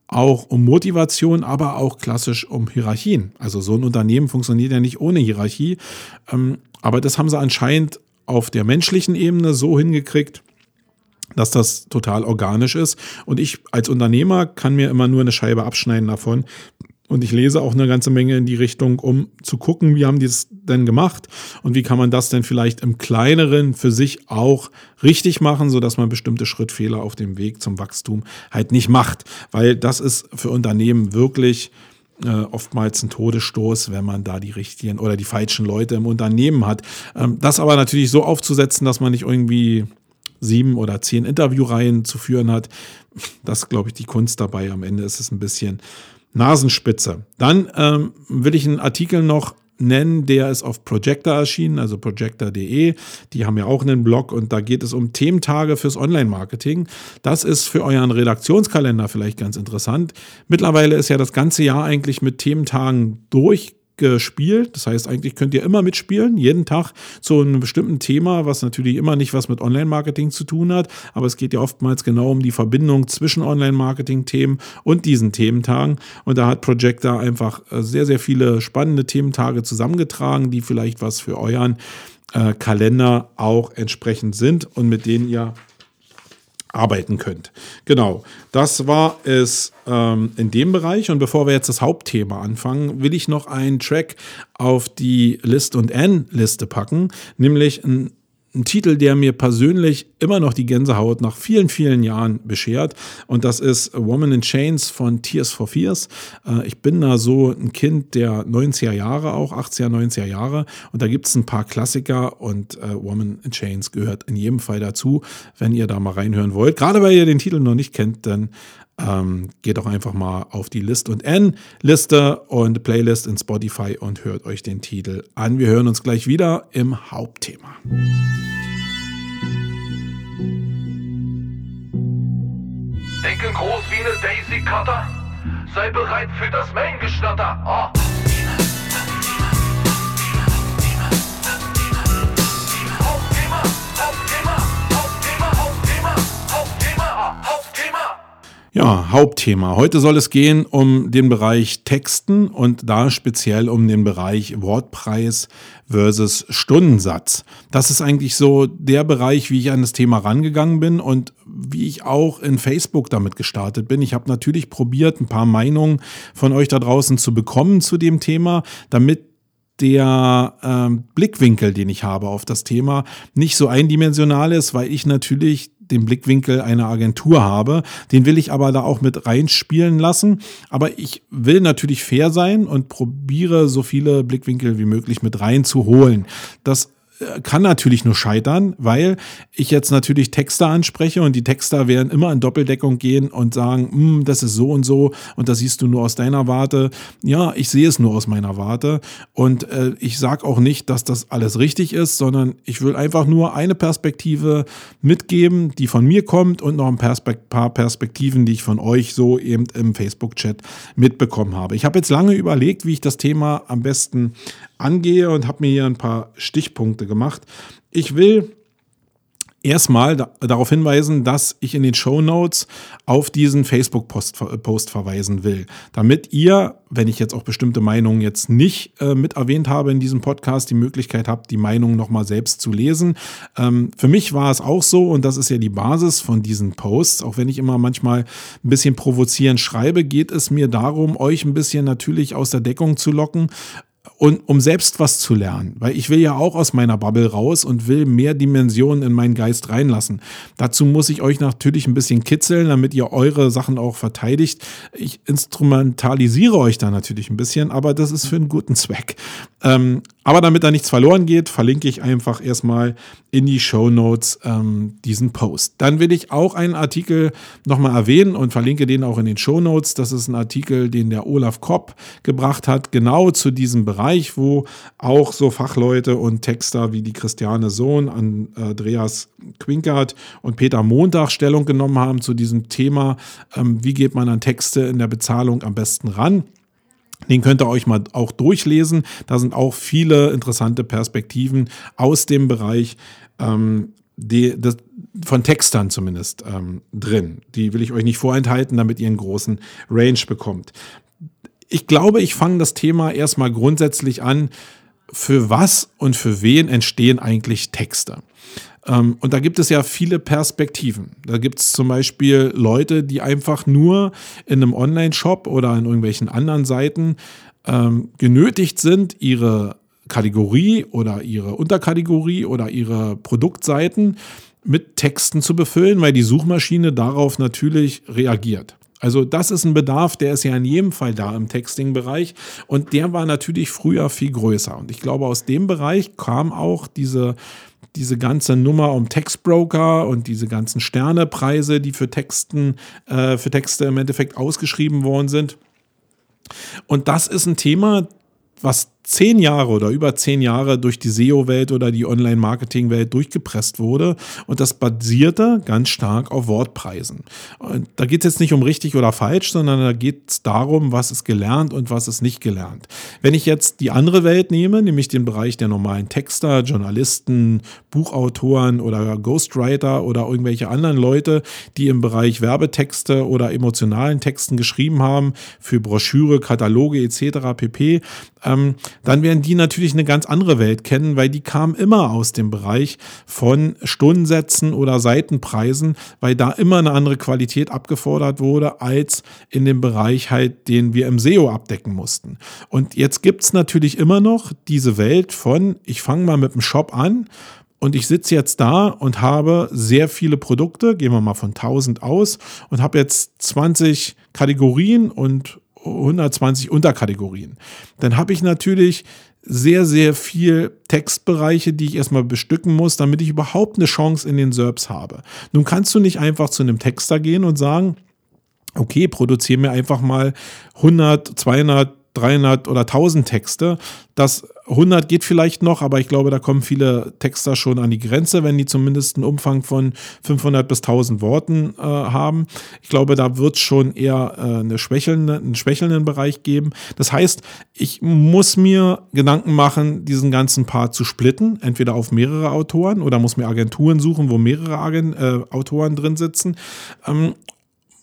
auch um Motivation, aber auch klassisch um Hierarchien. Also so ein Unternehmen funktioniert ja nicht ohne Hierarchie. Ähm, aber das haben sie anscheinend auf der menschlichen Ebene so hingekriegt, dass das total organisch ist. Und ich als Unternehmer kann mir immer nur eine Scheibe abschneiden davon. Und ich lese auch eine ganze Menge in die Richtung, um zu gucken, wie haben die es denn gemacht und wie kann man das denn vielleicht im kleineren für sich auch richtig machen, sodass man bestimmte Schrittfehler auf dem Weg zum Wachstum halt nicht macht. Weil das ist für Unternehmen wirklich äh, oftmals ein Todesstoß, wenn man da die richtigen oder die falschen Leute im Unternehmen hat. Ähm, das aber natürlich so aufzusetzen, dass man nicht irgendwie sieben oder zehn Interviewreihen zu führen hat, das ist, glaube ich, die Kunst dabei. Am Ende ist es ein bisschen Nasenspitze. Dann ähm, will ich einen Artikel noch nennen, der ist auf Projector erschienen, also projector.de. Die haben ja auch einen Blog und da geht es um Thementage fürs Online-Marketing. Das ist für euren Redaktionskalender vielleicht ganz interessant. Mittlerweile ist ja das ganze Jahr eigentlich mit Thementagen durch gespielt. Das heißt, eigentlich könnt ihr immer mitspielen, jeden Tag zu einem bestimmten Thema, was natürlich immer nicht was mit Online-Marketing zu tun hat, aber es geht ja oftmals genau um die Verbindung zwischen Online-Marketing-Themen und diesen Thementagen. Und da hat Projector einfach äh, sehr, sehr viele spannende Thementage zusammengetragen, die vielleicht was für euren äh, Kalender auch entsprechend sind und mit denen ihr arbeiten könnt. Genau, das war es ähm, in dem Bereich. Und bevor wir jetzt das Hauptthema anfangen, will ich noch einen Track auf die List und N-Liste packen, nämlich ein ein Titel, der mir persönlich immer noch die Gänsehaut nach vielen, vielen Jahren beschert. Und das ist Woman in Chains von Tears for Fears. Äh, ich bin da so ein Kind der 90er Jahre auch, 80er, 90er Jahre. Und da gibt es ein paar Klassiker und äh, Woman in Chains gehört in jedem Fall dazu, wenn ihr da mal reinhören wollt. Gerade weil ihr den Titel noch nicht kennt, dann ähm, geht doch einfach mal auf die List und N-Liste und Playlist in Spotify und hört euch den Titel an. Wir hören uns gleich wieder im Hauptthema. Denken groß wie eine Daisy Cutter. Sei bereit für das Main-Geschnatter. Oh. Ja, Hauptthema. Heute soll es gehen um den Bereich Texten und da speziell um den Bereich Wortpreis versus Stundensatz. Das ist eigentlich so der Bereich, wie ich an das Thema rangegangen bin und wie ich auch in Facebook damit gestartet bin. Ich habe natürlich probiert, ein paar Meinungen von euch da draußen zu bekommen zu dem Thema, damit der ähm, Blickwinkel, den ich habe auf das Thema, nicht so eindimensional ist, weil ich natürlich den Blickwinkel einer Agentur habe. Den will ich aber da auch mit reinspielen lassen. Aber ich will natürlich fair sein und probiere so viele Blickwinkel wie möglich mit reinzuholen. Das kann natürlich nur scheitern, weil ich jetzt natürlich Texter anspreche und die Texter werden immer in Doppeldeckung gehen und sagen, hm, das ist so und so und das siehst du nur aus deiner Warte. Ja, ich sehe es nur aus meiner Warte und äh, ich sage auch nicht, dass das alles richtig ist, sondern ich will einfach nur eine Perspektive mitgeben, die von mir kommt und noch ein Perspekt paar Perspektiven, die ich von euch so eben im Facebook-Chat mitbekommen habe. Ich habe jetzt lange überlegt, wie ich das Thema am besten angehe und habe mir hier ein paar Stichpunkte gemacht. Ich will erstmal da, darauf hinweisen, dass ich in den Show Notes auf diesen Facebook-Post Post verweisen will, damit ihr, wenn ich jetzt auch bestimmte Meinungen jetzt nicht äh, mit erwähnt habe in diesem Podcast, die Möglichkeit habt, die Meinung nochmal selbst zu lesen. Ähm, für mich war es auch so, und das ist ja die Basis von diesen Posts, auch wenn ich immer manchmal ein bisschen provozierend schreibe, geht es mir darum, euch ein bisschen natürlich aus der Deckung zu locken und um selbst was zu lernen, weil ich will ja auch aus meiner Bubble raus und will mehr Dimensionen in meinen Geist reinlassen. Dazu muss ich euch natürlich ein bisschen kitzeln, damit ihr eure Sachen auch verteidigt. Ich instrumentalisiere euch da natürlich ein bisschen, aber das ist für einen guten Zweck. Ähm, aber damit da nichts verloren geht, verlinke ich einfach erstmal in die Show Notes ähm, diesen Post. Dann will ich auch einen Artikel nochmal erwähnen und verlinke den auch in den Show Notes. Das ist ein Artikel, den der Olaf Kopp gebracht hat, genau zu diesem Bereich, wo auch so Fachleute und Texter wie die Christiane Sohn, Andreas Quinkert und Peter Montag Stellung genommen haben zu diesem Thema, ähm, wie geht man an Texte in der Bezahlung am besten ran. Den könnt ihr euch mal auch durchlesen. Da sind auch viele interessante Perspektiven aus dem Bereich ähm, die, das, von Textern zumindest ähm, drin. Die will ich euch nicht vorenthalten, damit ihr einen großen Range bekommt. Ich glaube, ich fange das Thema erstmal grundsätzlich an. Für was und für wen entstehen eigentlich Texte? Ähm, und da gibt es ja viele Perspektiven. Da gibt es zum Beispiel Leute, die einfach nur in einem Online-Shop oder in irgendwelchen anderen Seiten ähm, genötigt sind, ihre Kategorie oder ihre Unterkategorie oder ihre Produktseiten mit Texten zu befüllen, weil die Suchmaschine darauf natürlich reagiert. Also das ist ein Bedarf, der ist ja in jedem Fall da im Texting-Bereich und der war natürlich früher viel größer. Und ich glaube, aus dem Bereich kam auch diese, diese ganze Nummer um Textbroker und diese ganzen Sternepreise, die für Texten, äh, für Texte im Endeffekt ausgeschrieben worden sind. Und das ist ein Thema, was zehn Jahre oder über zehn Jahre durch die SEO-Welt oder die Online-Marketing-Welt durchgepresst wurde. Und das basierte ganz stark auf Wortpreisen. Und da geht es jetzt nicht um richtig oder falsch, sondern da geht es darum, was ist gelernt und was ist nicht gelernt. Wenn ich jetzt die andere Welt nehme, nämlich den Bereich der normalen Texter, Journalisten, Buchautoren oder Ghostwriter oder irgendwelche anderen Leute, die im Bereich Werbetexte oder emotionalen Texten geschrieben haben, für Broschüre, Kataloge etc. pp., ähm, dann werden die natürlich eine ganz andere Welt kennen, weil die kamen immer aus dem Bereich von Stundensätzen oder Seitenpreisen, weil da immer eine andere Qualität abgefordert wurde als in dem Bereich halt, den wir im SEO abdecken mussten. Und jetzt gibt es natürlich immer noch diese Welt von, ich fange mal mit dem Shop an und ich sitze jetzt da und habe sehr viele Produkte, gehen wir mal von 1000 aus, und habe jetzt 20 Kategorien und 120 Unterkategorien. Dann habe ich natürlich sehr, sehr viel Textbereiche, die ich erstmal bestücken muss, damit ich überhaupt eine Chance in den SERPs habe. Nun kannst du nicht einfach zu einem Texter gehen und sagen, okay, produziere mir einfach mal 100, 200, 300 oder 1000 Texte. Das 100 geht vielleicht noch, aber ich glaube, da kommen viele Texter schon an die Grenze, wenn die zumindest einen Umfang von 500 bis 1000 Worten äh, haben. Ich glaube, da wird es schon eher äh, eine schwächelnde, einen schwächelnden Bereich geben. Das heißt, ich muss mir Gedanken machen, diesen ganzen Part zu splitten, entweder auf mehrere Autoren oder muss mir Agenturen suchen, wo mehrere Agent, äh, Autoren drin sitzen. Ähm,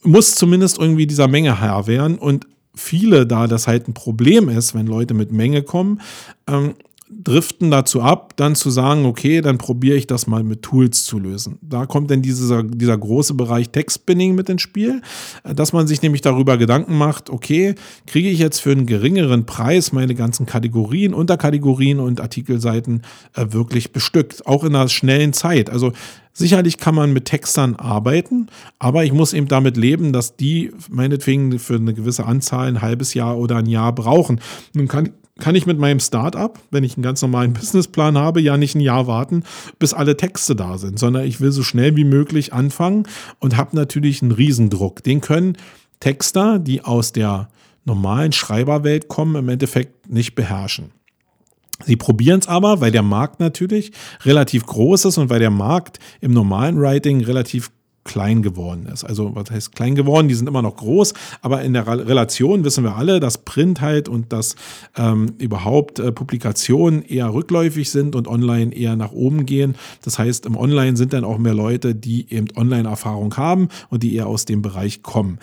muss zumindest irgendwie dieser Menge Herr werden und viele da das halt ein Problem ist, wenn Leute mit Menge kommen, ähm, driften dazu ab, dann zu sagen, okay, dann probiere ich das mal mit Tools zu lösen. Da kommt dann dieser, dieser große Bereich Textbinning mit ins Spiel, dass man sich nämlich darüber Gedanken macht, okay, kriege ich jetzt für einen geringeren Preis meine ganzen Kategorien, Unterkategorien und Artikelseiten äh, wirklich bestückt, auch in einer schnellen Zeit. Also Sicherlich kann man mit Textern arbeiten, aber ich muss eben damit leben, dass die meinetwegen für eine gewisse Anzahl ein halbes Jahr oder ein Jahr brauchen. Nun kann, kann ich mit meinem Startup, wenn ich einen ganz normalen Businessplan habe, ja nicht ein Jahr warten, bis alle Texte da sind, sondern ich will so schnell wie möglich anfangen und habe natürlich einen Riesendruck. Den können Texter, die aus der normalen Schreiberwelt kommen, im Endeffekt nicht beherrschen. Sie probieren es aber, weil der Markt natürlich relativ groß ist und weil der Markt im normalen Writing relativ klein geworden ist. Also was heißt klein geworden? Die sind immer noch groß, aber in der Relation wissen wir alle, dass Print halt und dass ähm, überhaupt äh, Publikationen eher rückläufig sind und online eher nach oben gehen. Das heißt, im Online sind dann auch mehr Leute, die eben Online-Erfahrung haben und die eher aus dem Bereich kommen.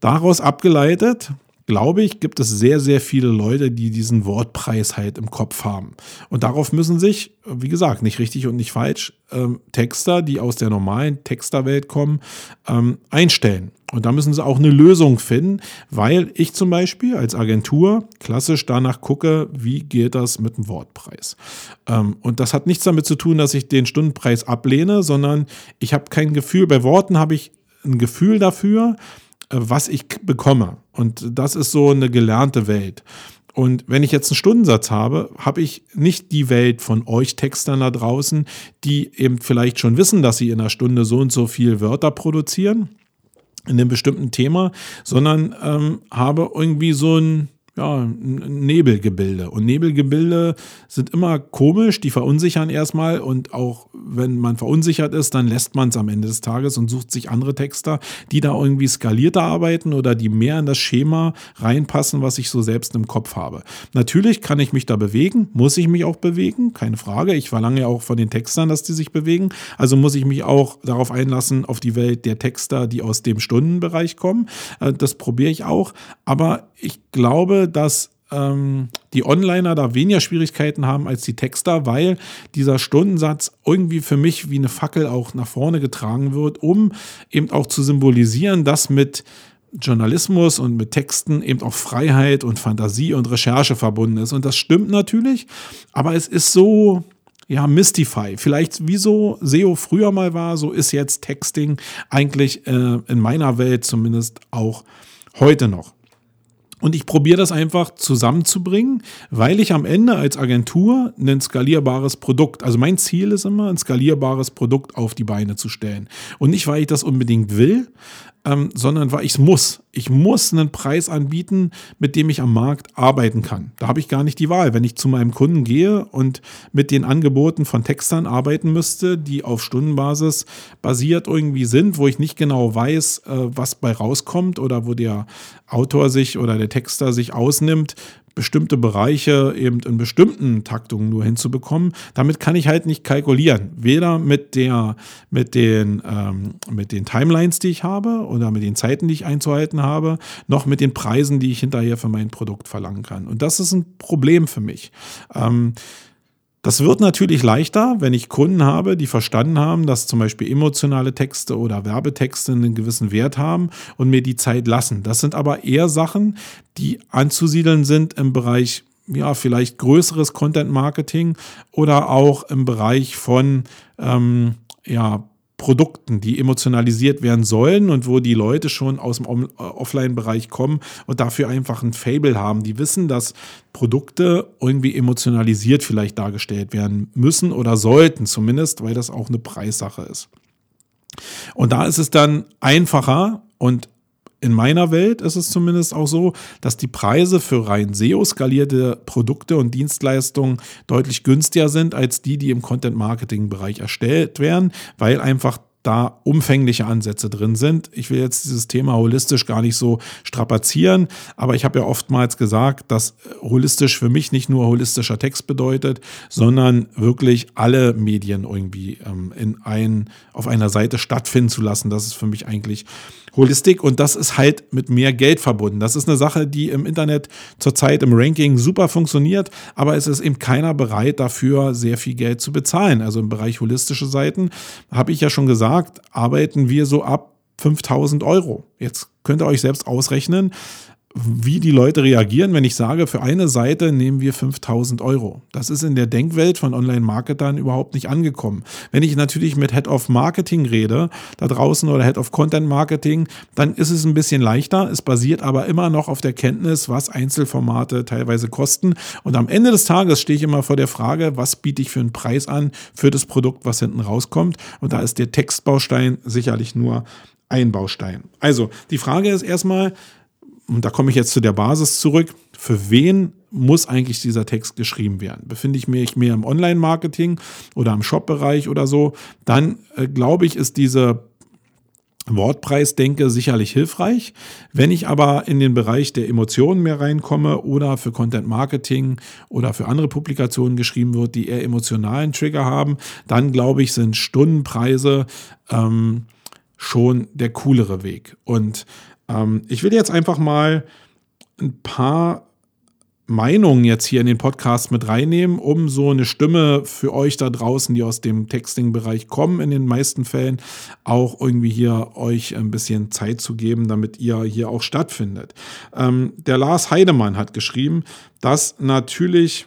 Daraus abgeleitet glaube ich, gibt es sehr, sehr viele Leute, die diesen Wortpreis halt im Kopf haben. Und darauf müssen sich, wie gesagt, nicht richtig und nicht falsch, ähm, Texter, die aus der normalen Texterwelt kommen, ähm, einstellen. Und da müssen sie auch eine Lösung finden, weil ich zum Beispiel als Agentur klassisch danach gucke, wie geht das mit dem Wortpreis. Ähm, und das hat nichts damit zu tun, dass ich den Stundenpreis ablehne, sondern ich habe kein Gefühl, bei Worten habe ich ein Gefühl dafür, was ich bekomme. Und das ist so eine gelernte Welt. Und wenn ich jetzt einen Stundensatz habe, habe ich nicht die Welt von euch Textern da draußen, die eben vielleicht schon wissen, dass sie in einer Stunde so und so viel Wörter produzieren in einem bestimmten Thema, sondern ähm, habe irgendwie so ein ja, Nebelgebilde. Und Nebelgebilde sind immer komisch, die verunsichern erstmal und auch wenn man verunsichert ist, dann lässt man es am Ende des Tages und sucht sich andere Texter, die da irgendwie skalierter arbeiten oder die mehr in das Schema reinpassen, was ich so selbst im Kopf habe. Natürlich kann ich mich da bewegen, muss ich mich auch bewegen, keine Frage. Ich verlange ja auch von den Textern, dass die sich bewegen. Also muss ich mich auch darauf einlassen, auf die Welt der Texter, die aus dem Stundenbereich kommen. Äh, das probiere ich auch. Aber ich glaube, dass ähm, die Onliner da weniger Schwierigkeiten haben als die Texter, weil dieser Stundensatz irgendwie für mich wie eine Fackel auch nach vorne getragen wird, um eben auch zu symbolisieren, dass mit Journalismus und mit Texten eben auch Freiheit und Fantasie und Recherche verbunden ist. Und das stimmt natürlich, aber es ist so, ja, Mystify. Vielleicht wie so SEO früher mal war, so ist jetzt Texting eigentlich äh, in meiner Welt zumindest auch heute noch. Und ich probiere das einfach zusammenzubringen, weil ich am Ende als Agentur ein skalierbares Produkt, also mein Ziel ist immer, ein skalierbares Produkt auf die Beine zu stellen. Und nicht, weil ich das unbedingt will, ähm, sondern weil ich es muss. Ich muss einen Preis anbieten, mit dem ich am Markt arbeiten kann. Da habe ich gar nicht die Wahl. Wenn ich zu meinem Kunden gehe und mit den Angeboten von Textern arbeiten müsste, die auf Stundenbasis basiert irgendwie sind, wo ich nicht genau weiß, äh, was bei rauskommt oder wo der Autor sich oder der Texter sich ausnimmt, bestimmte Bereiche eben in bestimmten Taktungen nur hinzubekommen. Damit kann ich halt nicht kalkulieren. Weder mit der, mit den, ähm, mit den Timelines, die ich habe oder mit den Zeiten, die ich einzuhalten habe, noch mit den Preisen, die ich hinterher für mein Produkt verlangen kann. Und das ist ein Problem für mich. Ähm, das wird natürlich leichter, wenn ich Kunden habe, die verstanden haben, dass zum Beispiel emotionale Texte oder Werbetexte einen gewissen Wert haben und mir die Zeit lassen. Das sind aber eher Sachen, die anzusiedeln sind im Bereich ja, vielleicht größeres Content Marketing oder auch im Bereich von ähm, ja, Produkten, die emotionalisiert werden sollen und wo die Leute schon aus dem äh, Offline-Bereich kommen und dafür einfach ein Fable haben. Die wissen, dass Produkte irgendwie emotionalisiert vielleicht dargestellt werden müssen oder sollten zumindest, weil das auch eine Preissache ist. Und da ist es dann einfacher und in meiner Welt ist es zumindest auch so, dass die Preise für rein SEO-skalierte Produkte und Dienstleistungen deutlich günstiger sind als die, die im Content-Marketing-Bereich erstellt werden, weil einfach da umfängliche Ansätze drin sind. Ich will jetzt dieses Thema holistisch gar nicht so strapazieren, aber ich habe ja oftmals gesagt, dass holistisch für mich nicht nur holistischer Text bedeutet, sondern wirklich alle Medien irgendwie ähm, in ein, auf einer Seite stattfinden zu lassen. Das ist für mich eigentlich Holistik und das ist halt mit mehr Geld verbunden. Das ist eine Sache, die im Internet zurzeit im Ranking super funktioniert, aber es ist eben keiner bereit dafür, sehr viel Geld zu bezahlen. Also im Bereich holistische Seiten, habe ich ja schon gesagt, arbeiten wir so ab 5000 Euro. Jetzt könnt ihr euch selbst ausrechnen, wie die Leute reagieren, wenn ich sage, für eine Seite nehmen wir 5000 Euro. Das ist in der Denkwelt von Online-Marketern überhaupt nicht angekommen. Wenn ich natürlich mit Head of Marketing rede, da draußen oder Head of Content Marketing, dann ist es ein bisschen leichter. Es basiert aber immer noch auf der Kenntnis, was Einzelformate teilweise kosten. Und am Ende des Tages stehe ich immer vor der Frage, was biete ich für einen Preis an für das Produkt, was hinten rauskommt. Und da ist der Textbaustein sicherlich nur ein Baustein. Also die Frage ist erstmal, und da komme ich jetzt zu der Basis zurück, für wen muss eigentlich dieser Text geschrieben werden? Befinde ich mich mehr im Online-Marketing oder im Shop-Bereich oder so, dann äh, glaube ich, ist diese Wortpreisdenke sicherlich hilfreich. Wenn ich aber in den Bereich der Emotionen mehr reinkomme oder für Content Marketing oder für andere Publikationen geschrieben wird, die eher emotionalen Trigger haben, dann glaube ich, sind Stundenpreise ähm, schon der coolere Weg. Und ähm, ich will jetzt einfach mal ein paar Meinungen jetzt hier in den Podcast mit reinnehmen, um so eine Stimme für euch da draußen, die aus dem Texting-Bereich kommen, in den meisten Fällen auch irgendwie hier euch ein bisschen Zeit zu geben, damit ihr hier auch stattfindet. Ähm, der Lars Heidemann hat geschrieben, dass natürlich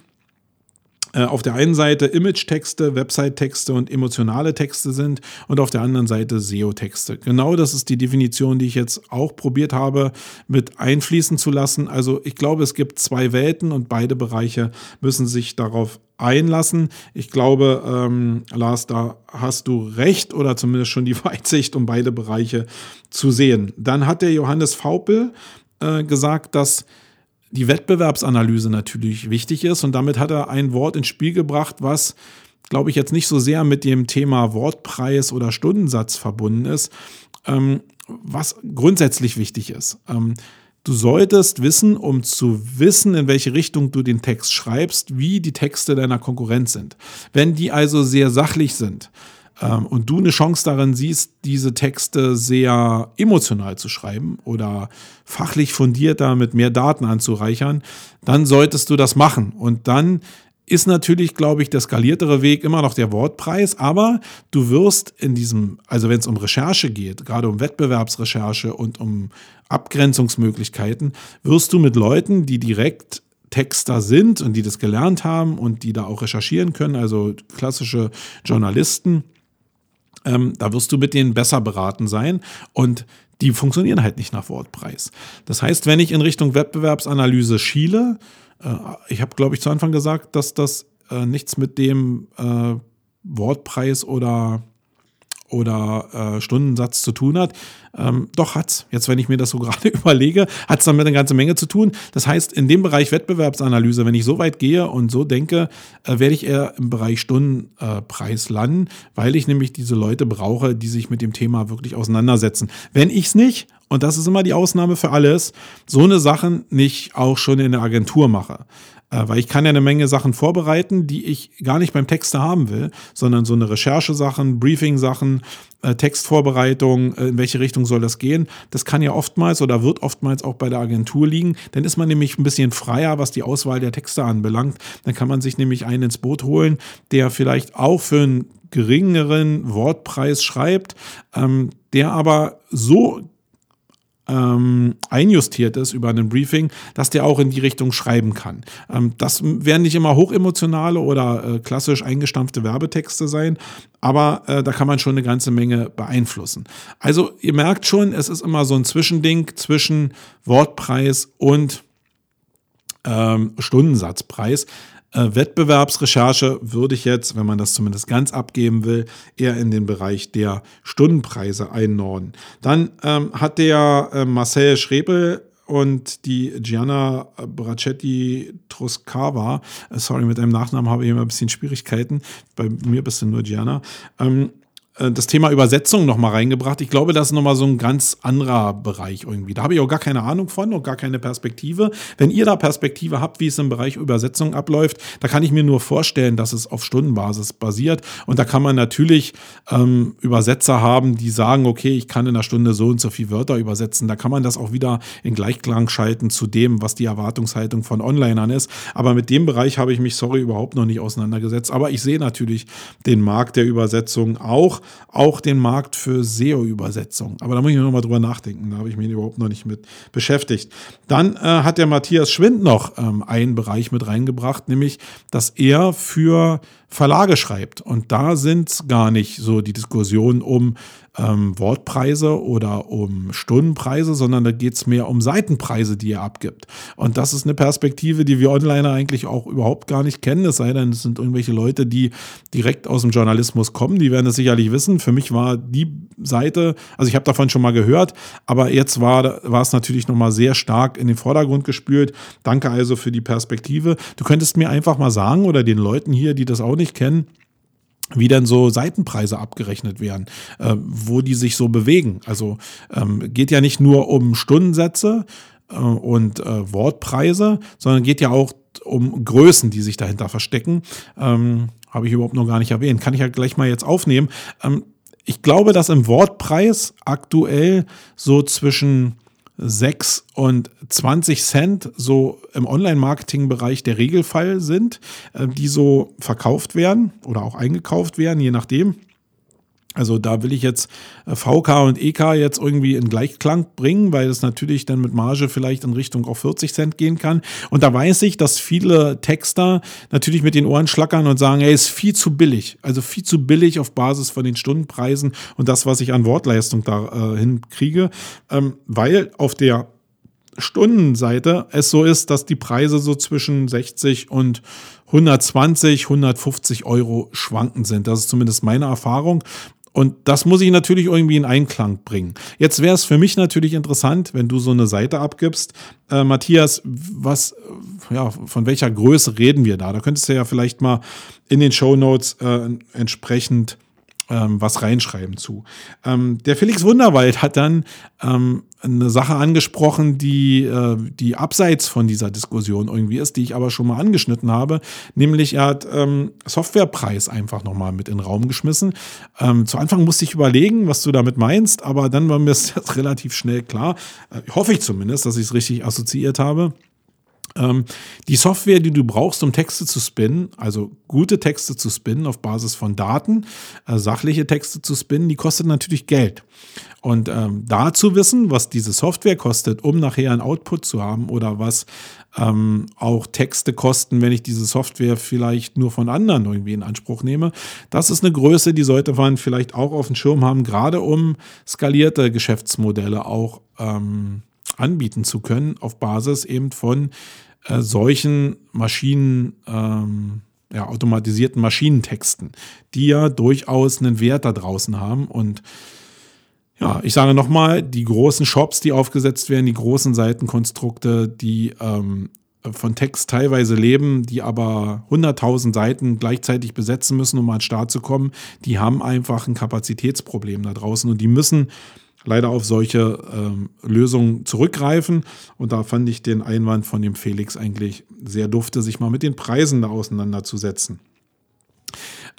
auf der einen Seite Image-Texte, Website-Texte und emotionale Texte sind und auf der anderen Seite SEO-Texte. Genau das ist die Definition, die ich jetzt auch probiert habe mit einfließen zu lassen. Also ich glaube, es gibt zwei Welten und beide Bereiche müssen sich darauf einlassen. Ich glaube, ähm, Lars, da hast du recht oder zumindest schon die Weitsicht, um beide Bereiche zu sehen. Dann hat der Johannes Faupel äh, gesagt, dass die Wettbewerbsanalyse natürlich wichtig ist. Und damit hat er ein Wort ins Spiel gebracht, was, glaube ich, jetzt nicht so sehr mit dem Thema Wortpreis oder Stundensatz verbunden ist, ähm, was grundsätzlich wichtig ist. Ähm, du solltest wissen, um zu wissen, in welche Richtung du den Text schreibst, wie die Texte deiner Konkurrenz sind. Wenn die also sehr sachlich sind, ähm, und du eine Chance darin siehst, diese Texte sehr emotional zu schreiben oder fachlich fundierter mit mehr Daten anzureichern, dann solltest du das machen. Und dann ist natürlich, glaube ich, der skaliertere Weg immer noch der Wortpreis, aber du wirst in diesem, also wenn es um Recherche geht, gerade um Wettbewerbsrecherche und um Abgrenzungsmöglichkeiten, wirst du mit Leuten, die direkt Texter sind und die das gelernt haben und die da auch recherchieren können, also klassische Journalisten, ähm, da wirst du mit denen besser beraten sein und die funktionieren halt nicht nach Wortpreis. Das heißt, wenn ich in Richtung Wettbewerbsanalyse schiele, äh, ich habe, glaube ich, zu Anfang gesagt, dass das äh, nichts mit dem äh, Wortpreis oder oder äh, Stundensatz zu tun hat. Ähm, doch hat's. Jetzt, wenn ich mir das so gerade überlege, hat's damit eine ganze Menge zu tun. Das heißt, in dem Bereich Wettbewerbsanalyse, wenn ich so weit gehe und so denke, äh, werde ich eher im Bereich Stundenpreis äh, landen, weil ich nämlich diese Leute brauche, die sich mit dem Thema wirklich auseinandersetzen. Wenn ich's nicht, und das ist immer die Ausnahme für alles, so eine Sachen nicht auch schon in der Agentur mache. Äh, weil ich kann ja eine Menge Sachen vorbereiten, die ich gar nicht beim Texte haben will, sondern so eine Recherchesachen, Briefing-Sachen, äh, Textvorbereitung, äh, in welche Richtung soll das gehen. Das kann ja oftmals oder wird oftmals auch bei der Agentur liegen. Dann ist man nämlich ein bisschen freier, was die Auswahl der Texte anbelangt. Dann kann man sich nämlich einen ins Boot holen, der vielleicht auch für einen geringeren Wortpreis schreibt, ähm, der aber so ähm, einjustiert ist über einen Briefing, dass der auch in die Richtung schreiben kann. Ähm, das werden nicht immer hochemotionale oder äh, klassisch eingestampfte Werbetexte sein, aber äh, da kann man schon eine ganze Menge beeinflussen. Also ihr merkt schon, es ist immer so ein Zwischending zwischen Wortpreis und ähm, Stundensatzpreis. Äh, Wettbewerbsrecherche würde ich jetzt, wenn man das zumindest ganz abgeben will, eher in den Bereich der Stundenpreise einnorden. Dann ähm, hat der äh, Marcel Schrebel und die Gianna Bracetti Truscava, äh, sorry, mit einem Nachnamen habe ich immer ein bisschen Schwierigkeiten, bei mir bist du nur Gianna, ähm, äh, das Thema Übersetzung noch mal reingebracht. Ich glaube, das ist noch mal so ein ganz anderer Bereich irgendwie. Da habe ich auch gar keine Ahnung von und gar keine Perspektive. Wenn ihr da Perspektive habt, wie es im Bereich Übersetzung abläuft, da kann ich mir nur vorstellen, dass es auf Stundenbasis basiert. Und da kann man natürlich ähm, Übersetzer haben, die sagen, okay, ich kann in einer Stunde so und so viele Wörter übersetzen. Da kann man das auch wieder in Gleichklang schalten zu dem, was die Erwartungshaltung von Onlinern ist. Aber mit dem Bereich habe ich mich, sorry, überhaupt noch nicht auseinandergesetzt. Aber ich sehe natürlich den Markt der Übersetzung auch auch den Markt für SEO-Übersetzung. Aber da muss ich noch mal drüber nachdenken. Da habe ich mich überhaupt noch nicht mit beschäftigt. Dann äh, hat der Matthias Schwind noch ähm, einen Bereich mit reingebracht, nämlich, dass er für Verlage schreibt. Und da sind gar nicht so die Diskussionen um ähm, Wortpreise oder um Stundenpreise, sondern da geht es mehr um Seitenpreise, die er abgibt. Und das ist eine Perspektive, die wir Onliner eigentlich auch überhaupt gar nicht kennen, es sei denn, es sind irgendwelche Leute, die direkt aus dem Journalismus kommen, die werden das sicherlich wissen. Für mich war die Seite, also ich habe davon schon mal gehört, aber jetzt war, war es natürlich nochmal sehr stark in den Vordergrund gespült. Danke also für die Perspektive. Du könntest mir einfach mal sagen oder den Leuten hier, die das auch nicht kennen, wie dann so Seitenpreise abgerechnet werden, äh, wo die sich so bewegen. Also ähm, geht ja nicht nur um Stundensätze äh, und äh, Wortpreise, sondern geht ja auch um Größen, die sich dahinter verstecken. Ähm, Habe ich überhaupt noch gar nicht erwähnt. Kann ich ja gleich mal jetzt aufnehmen. Ähm, ich glaube, dass im Wortpreis aktuell so zwischen 6 und 20 Cent so im Online-Marketing-Bereich der Regelfall sind, äh, die so verkauft werden oder auch eingekauft werden, je nachdem. Also da will ich jetzt äh, VK und EK jetzt irgendwie in Gleichklang bringen, weil es natürlich dann mit Marge vielleicht in Richtung auf 40 Cent gehen kann. Und da weiß ich, dass viele Texter natürlich mit den Ohren schlackern und sagen, ey, ist viel zu billig. Also viel zu billig auf Basis von den Stundenpreisen und das, was ich an Wortleistung da äh, hinkriege. Ähm, weil auf der Stundenseite es so ist, dass die Preise so zwischen 60 und 120, 150 Euro schwanken sind. Das ist zumindest meine Erfahrung. Und das muss ich natürlich irgendwie in Einklang bringen. Jetzt wäre es für mich natürlich interessant, wenn du so eine Seite abgibst. Äh, Matthias, was, ja, von welcher Größe reden wir da? Da könntest du ja vielleicht mal in den Show Notes äh, entsprechend ähm, was reinschreiben zu. Ähm, der Felix Wunderwald hat dann ähm, eine Sache angesprochen, die, äh, die abseits von dieser Diskussion irgendwie ist, die ich aber schon mal angeschnitten habe. Nämlich er hat ähm, Softwarepreis einfach nochmal mit in den Raum geschmissen. Ähm, zu Anfang musste ich überlegen, was du damit meinst, aber dann war mir es relativ schnell klar. Äh, hoffe ich zumindest, dass ich es richtig assoziiert habe. Ähm, die Software, die du brauchst, um Texte zu spinnen, also gute Texte zu spinnen auf Basis von Daten, äh, sachliche Texte zu spinnen, die kostet natürlich Geld. Und ähm, da zu wissen, was diese Software kostet, um nachher einen Output zu haben oder was ähm, auch Texte kosten, wenn ich diese Software vielleicht nur von anderen irgendwie in Anspruch nehme, das ist eine Größe, die sollte man vielleicht auch auf dem Schirm haben, gerade um skalierte Geschäftsmodelle auch ähm, anbieten zu können, auf Basis eben von äh, solchen Maschinen, ähm, ja, automatisierten Maschinentexten, die ja durchaus einen Wert da draußen haben. Und ja, ich sage nochmal, die großen Shops, die aufgesetzt werden, die großen Seitenkonstrukte, die ähm, von Text teilweise leben, die aber 100.000 Seiten gleichzeitig besetzen müssen, um an den Start zu kommen, die haben einfach ein Kapazitätsproblem da draußen und die müssen leider auf solche ähm, Lösungen zurückgreifen. Und da fand ich den Einwand von dem Felix eigentlich sehr dufte, sich mal mit den Preisen da auseinanderzusetzen.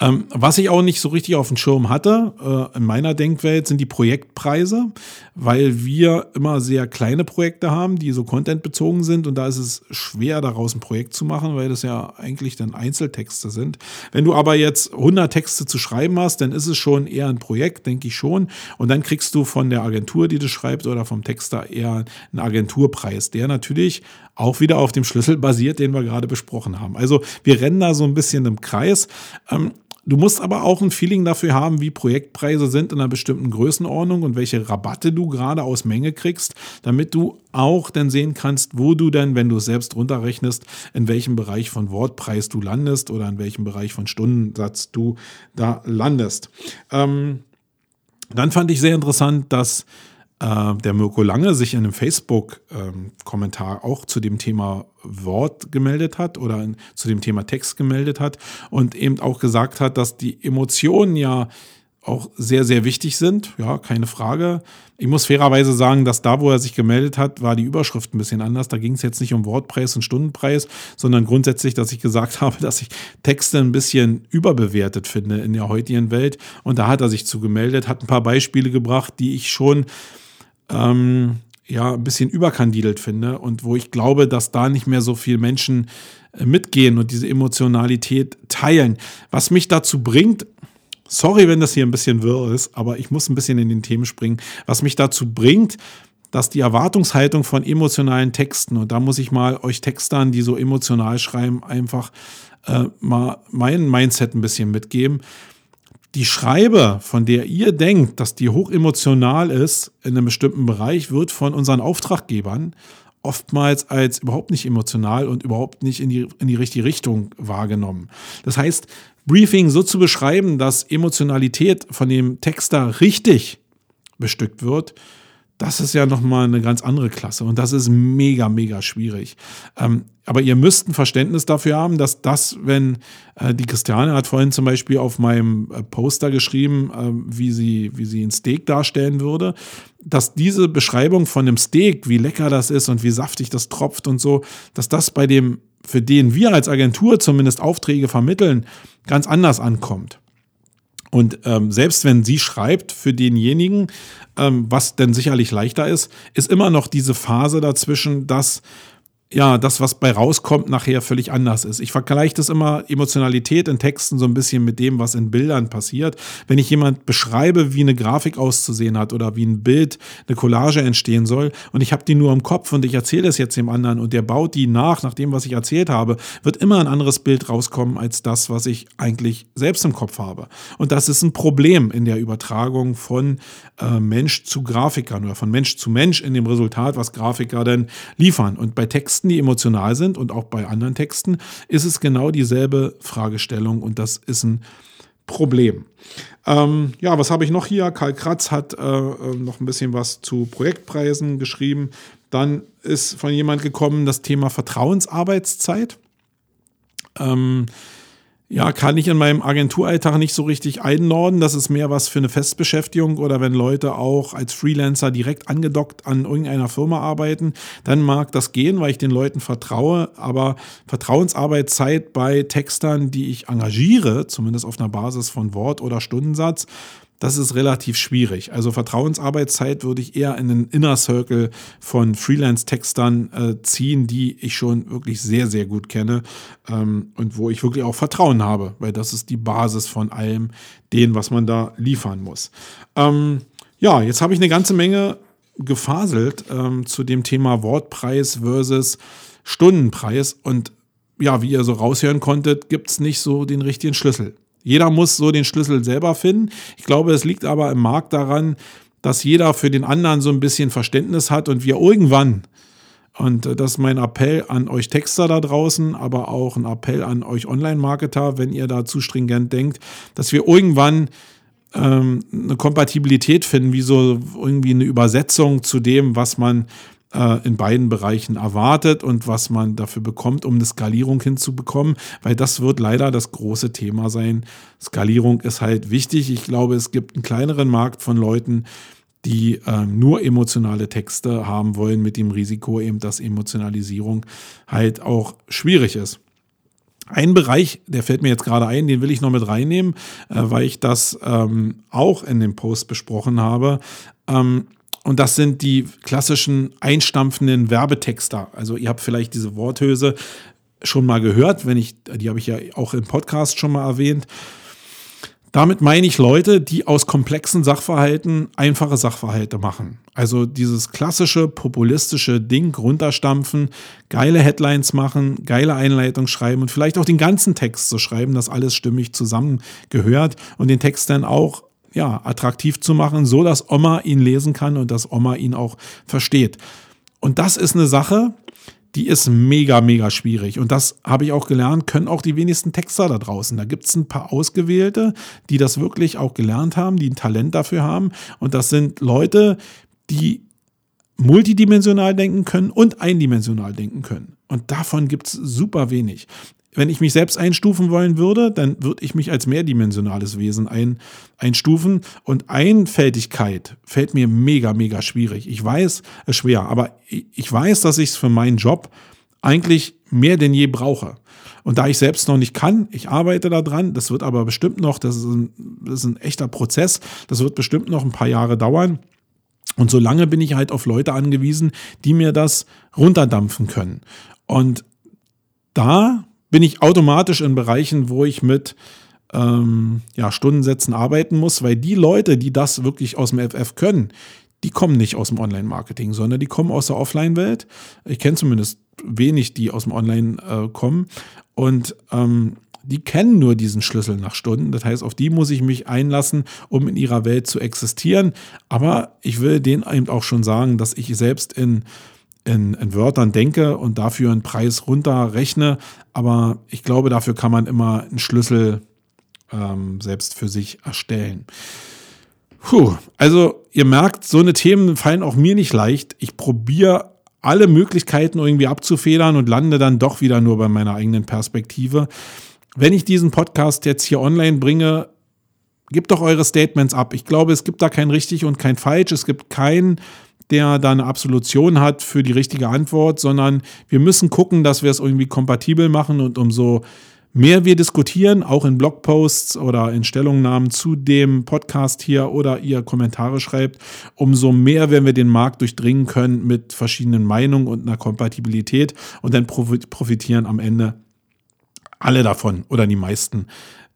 Ähm, was ich auch nicht so richtig auf dem Schirm hatte, äh, in meiner Denkwelt, sind die Projektpreise, weil wir immer sehr kleine Projekte haben, die so contentbezogen sind und da ist es schwer, daraus ein Projekt zu machen, weil das ja eigentlich dann Einzeltexte sind. Wenn du aber jetzt 100 Texte zu schreiben hast, dann ist es schon eher ein Projekt, denke ich schon. Und dann kriegst du von der Agentur, die du schreibst oder vom Texter eher einen Agenturpreis, der natürlich auch wieder auf dem Schlüssel basiert, den wir gerade besprochen haben. Also wir rennen da so ein bisschen im Kreis. Ähm, Du musst aber auch ein Feeling dafür haben, wie Projektpreise sind in einer bestimmten Größenordnung und welche Rabatte du gerade aus Menge kriegst, damit du auch dann sehen kannst, wo du denn, wenn du es selbst runterrechnest, in welchem Bereich von Wortpreis du landest oder in welchem Bereich von Stundensatz du da landest. Ähm, dann fand ich sehr interessant, dass äh, der Mirko Lange sich in einem Facebook-Kommentar ähm, auch zu dem Thema Wort gemeldet hat oder zu dem Thema Text gemeldet hat und eben auch gesagt hat, dass die Emotionen ja auch sehr, sehr wichtig sind. Ja, keine Frage. Ich muss fairerweise sagen, dass da, wo er sich gemeldet hat, war die Überschrift ein bisschen anders. Da ging es jetzt nicht um Wortpreis und Stundenpreis, sondern grundsätzlich, dass ich gesagt habe, dass ich Texte ein bisschen überbewertet finde in der heutigen Welt. Und da hat er sich zu gemeldet, hat ein paar Beispiele gebracht, die ich schon ähm, ja ein bisschen überkandidelt finde und wo ich glaube, dass da nicht mehr so viele Menschen äh, mitgehen und diese Emotionalität teilen. Was mich dazu bringt, sorry, wenn das hier ein bisschen wirr ist, aber ich muss ein bisschen in den Themen springen, was mich dazu bringt, dass die Erwartungshaltung von emotionalen Texten, und da muss ich mal euch Textern, die so emotional schreiben, einfach äh, mal mein Mindset ein bisschen mitgeben die Schreibe, von der ihr denkt, dass die hochemotional ist in einem bestimmten Bereich, wird von unseren Auftraggebern oftmals als überhaupt nicht emotional und überhaupt nicht in die, in die richtige Richtung wahrgenommen. Das heißt, Briefing so zu beschreiben, dass Emotionalität von dem Texter richtig bestückt wird, das ist ja nochmal eine ganz andere Klasse und das ist mega, mega schwierig. Ähm, aber ihr müsst ein Verständnis dafür haben, dass das, wenn äh, die Christiane hat vorhin zum Beispiel auf meinem äh, Poster geschrieben, äh, wie, sie, wie sie ein Steak darstellen würde, dass diese Beschreibung von einem Steak, wie lecker das ist und wie saftig das tropft und so, dass das bei dem, für den wir als Agentur zumindest Aufträge vermitteln, ganz anders ankommt. Und ähm, selbst wenn sie schreibt für denjenigen, ähm, was denn sicherlich leichter ist, ist immer noch diese Phase dazwischen, dass ja, das, was bei rauskommt, nachher völlig anders ist. Ich vergleiche das immer Emotionalität in Texten so ein bisschen mit dem, was in Bildern passiert. Wenn ich jemand beschreibe, wie eine Grafik auszusehen hat oder wie ein Bild, eine Collage entstehen soll und ich habe die nur im Kopf und ich erzähle es jetzt dem anderen und der baut die nach, nach dem, was ich erzählt habe, wird immer ein anderes Bild rauskommen als das, was ich eigentlich selbst im Kopf habe. Und das ist ein Problem in der Übertragung von äh, Mensch zu Grafikern oder von Mensch zu Mensch in dem Resultat, was Grafiker denn liefern. Und bei Texten Texten, die emotional sind und auch bei anderen Texten ist es genau dieselbe Fragestellung und das ist ein Problem. Ähm, ja, was habe ich noch hier? Karl Kratz hat äh, äh noch ein bisschen was zu Projektpreisen geschrieben. Dann ist von jemand gekommen das Thema Vertrauensarbeitszeit. Ähm, ja, kann ich in meinem Agenturalltag nicht so richtig einnorden. Das ist mehr was für eine Festbeschäftigung oder wenn Leute auch als Freelancer direkt angedockt an irgendeiner Firma arbeiten, dann mag das gehen, weil ich den Leuten vertraue. Aber Vertrauensarbeitszeit bei Textern, die ich engagiere, zumindest auf einer Basis von Wort oder Stundensatz, das ist relativ schwierig. Also Vertrauensarbeitszeit würde ich eher in den Inner Circle von Freelance-Textern äh, ziehen, die ich schon wirklich sehr, sehr gut kenne ähm, und wo ich wirklich auch Vertrauen habe, weil das ist die Basis von allem, den, was man da liefern muss. Ähm, ja, jetzt habe ich eine ganze Menge gefaselt ähm, zu dem Thema Wortpreis versus Stundenpreis und ja, wie ihr so raushören konntet, gibt es nicht so den richtigen Schlüssel. Jeder muss so den Schlüssel selber finden. Ich glaube, es liegt aber im Markt daran, dass jeder für den anderen so ein bisschen Verständnis hat und wir irgendwann, und das ist mein Appell an euch Texter da draußen, aber auch ein Appell an euch Online-Marketer, wenn ihr da zu stringent denkt, dass wir irgendwann ähm, eine Kompatibilität finden, wie so irgendwie eine Übersetzung zu dem, was man in beiden Bereichen erwartet und was man dafür bekommt, um eine Skalierung hinzubekommen, weil das wird leider das große Thema sein. Skalierung ist halt wichtig. Ich glaube, es gibt einen kleineren Markt von Leuten, die äh, nur emotionale Texte haben wollen, mit dem Risiko eben, dass Emotionalisierung halt auch schwierig ist. Ein Bereich, der fällt mir jetzt gerade ein, den will ich noch mit reinnehmen, äh, weil ich das ähm, auch in dem Post besprochen habe. Ähm, und das sind die klassischen einstampfenden Werbetexter. Also ihr habt vielleicht diese Worthülse schon mal gehört, wenn ich, die habe ich ja auch im Podcast schon mal erwähnt. Damit meine ich Leute, die aus komplexen Sachverhalten einfache Sachverhalte machen. Also dieses klassische populistische Ding runterstampfen, geile Headlines machen, geile Einleitung schreiben und vielleicht auch den ganzen Text zu so schreiben, dass alles stimmig zusammengehört und den Text dann auch ja, attraktiv zu machen, so dass Oma ihn lesen kann und dass Oma ihn auch versteht. Und das ist eine Sache, die ist mega, mega schwierig. Und das habe ich auch gelernt, können auch die wenigsten Texter da draußen. Da gibt es ein paar Ausgewählte, die das wirklich auch gelernt haben, die ein Talent dafür haben. Und das sind Leute, die multidimensional denken können und eindimensional denken können. Und davon gibt es super wenig wenn ich mich selbst einstufen wollen würde, dann würde ich mich als mehrdimensionales Wesen ein, einstufen. Und Einfältigkeit fällt mir mega, mega schwierig. Ich weiß, es ist schwer, aber ich weiß, dass ich es für meinen Job eigentlich mehr denn je brauche. Und da ich selbst noch nicht kann, ich arbeite daran, das wird aber bestimmt noch, das ist ein, das ist ein echter Prozess, das wird bestimmt noch ein paar Jahre dauern. Und solange bin ich halt auf Leute angewiesen, die mir das runterdampfen können. Und da bin ich automatisch in Bereichen, wo ich mit ähm, ja, Stundensätzen arbeiten muss, weil die Leute, die das wirklich aus dem FF können, die kommen nicht aus dem Online-Marketing, sondern die kommen aus der Offline-Welt. Ich kenne zumindest wenig, die aus dem Online äh, kommen. Und ähm, die kennen nur diesen Schlüssel nach Stunden. Das heißt, auf die muss ich mich einlassen, um in ihrer Welt zu existieren. Aber ich will denen eben auch schon sagen, dass ich selbst in in, in Wörtern denke und dafür einen Preis runterrechne. Aber ich glaube, dafür kann man immer einen Schlüssel ähm, selbst für sich erstellen. Puh, also ihr merkt, so eine Themen fallen auch mir nicht leicht. Ich probiere alle Möglichkeiten irgendwie abzufedern und lande dann doch wieder nur bei meiner eigenen Perspektive. Wenn ich diesen Podcast jetzt hier online bringe, gebt doch eure Statements ab. Ich glaube, es gibt da kein richtig und kein falsch. Es gibt kein der da eine Absolution hat für die richtige Antwort, sondern wir müssen gucken, dass wir es irgendwie kompatibel machen und umso mehr wir diskutieren, auch in Blogposts oder in Stellungnahmen zu dem Podcast hier oder ihr Kommentare schreibt, umso mehr werden wir den Markt durchdringen können mit verschiedenen Meinungen und einer Kompatibilität und dann profitieren am Ende alle davon oder die meisten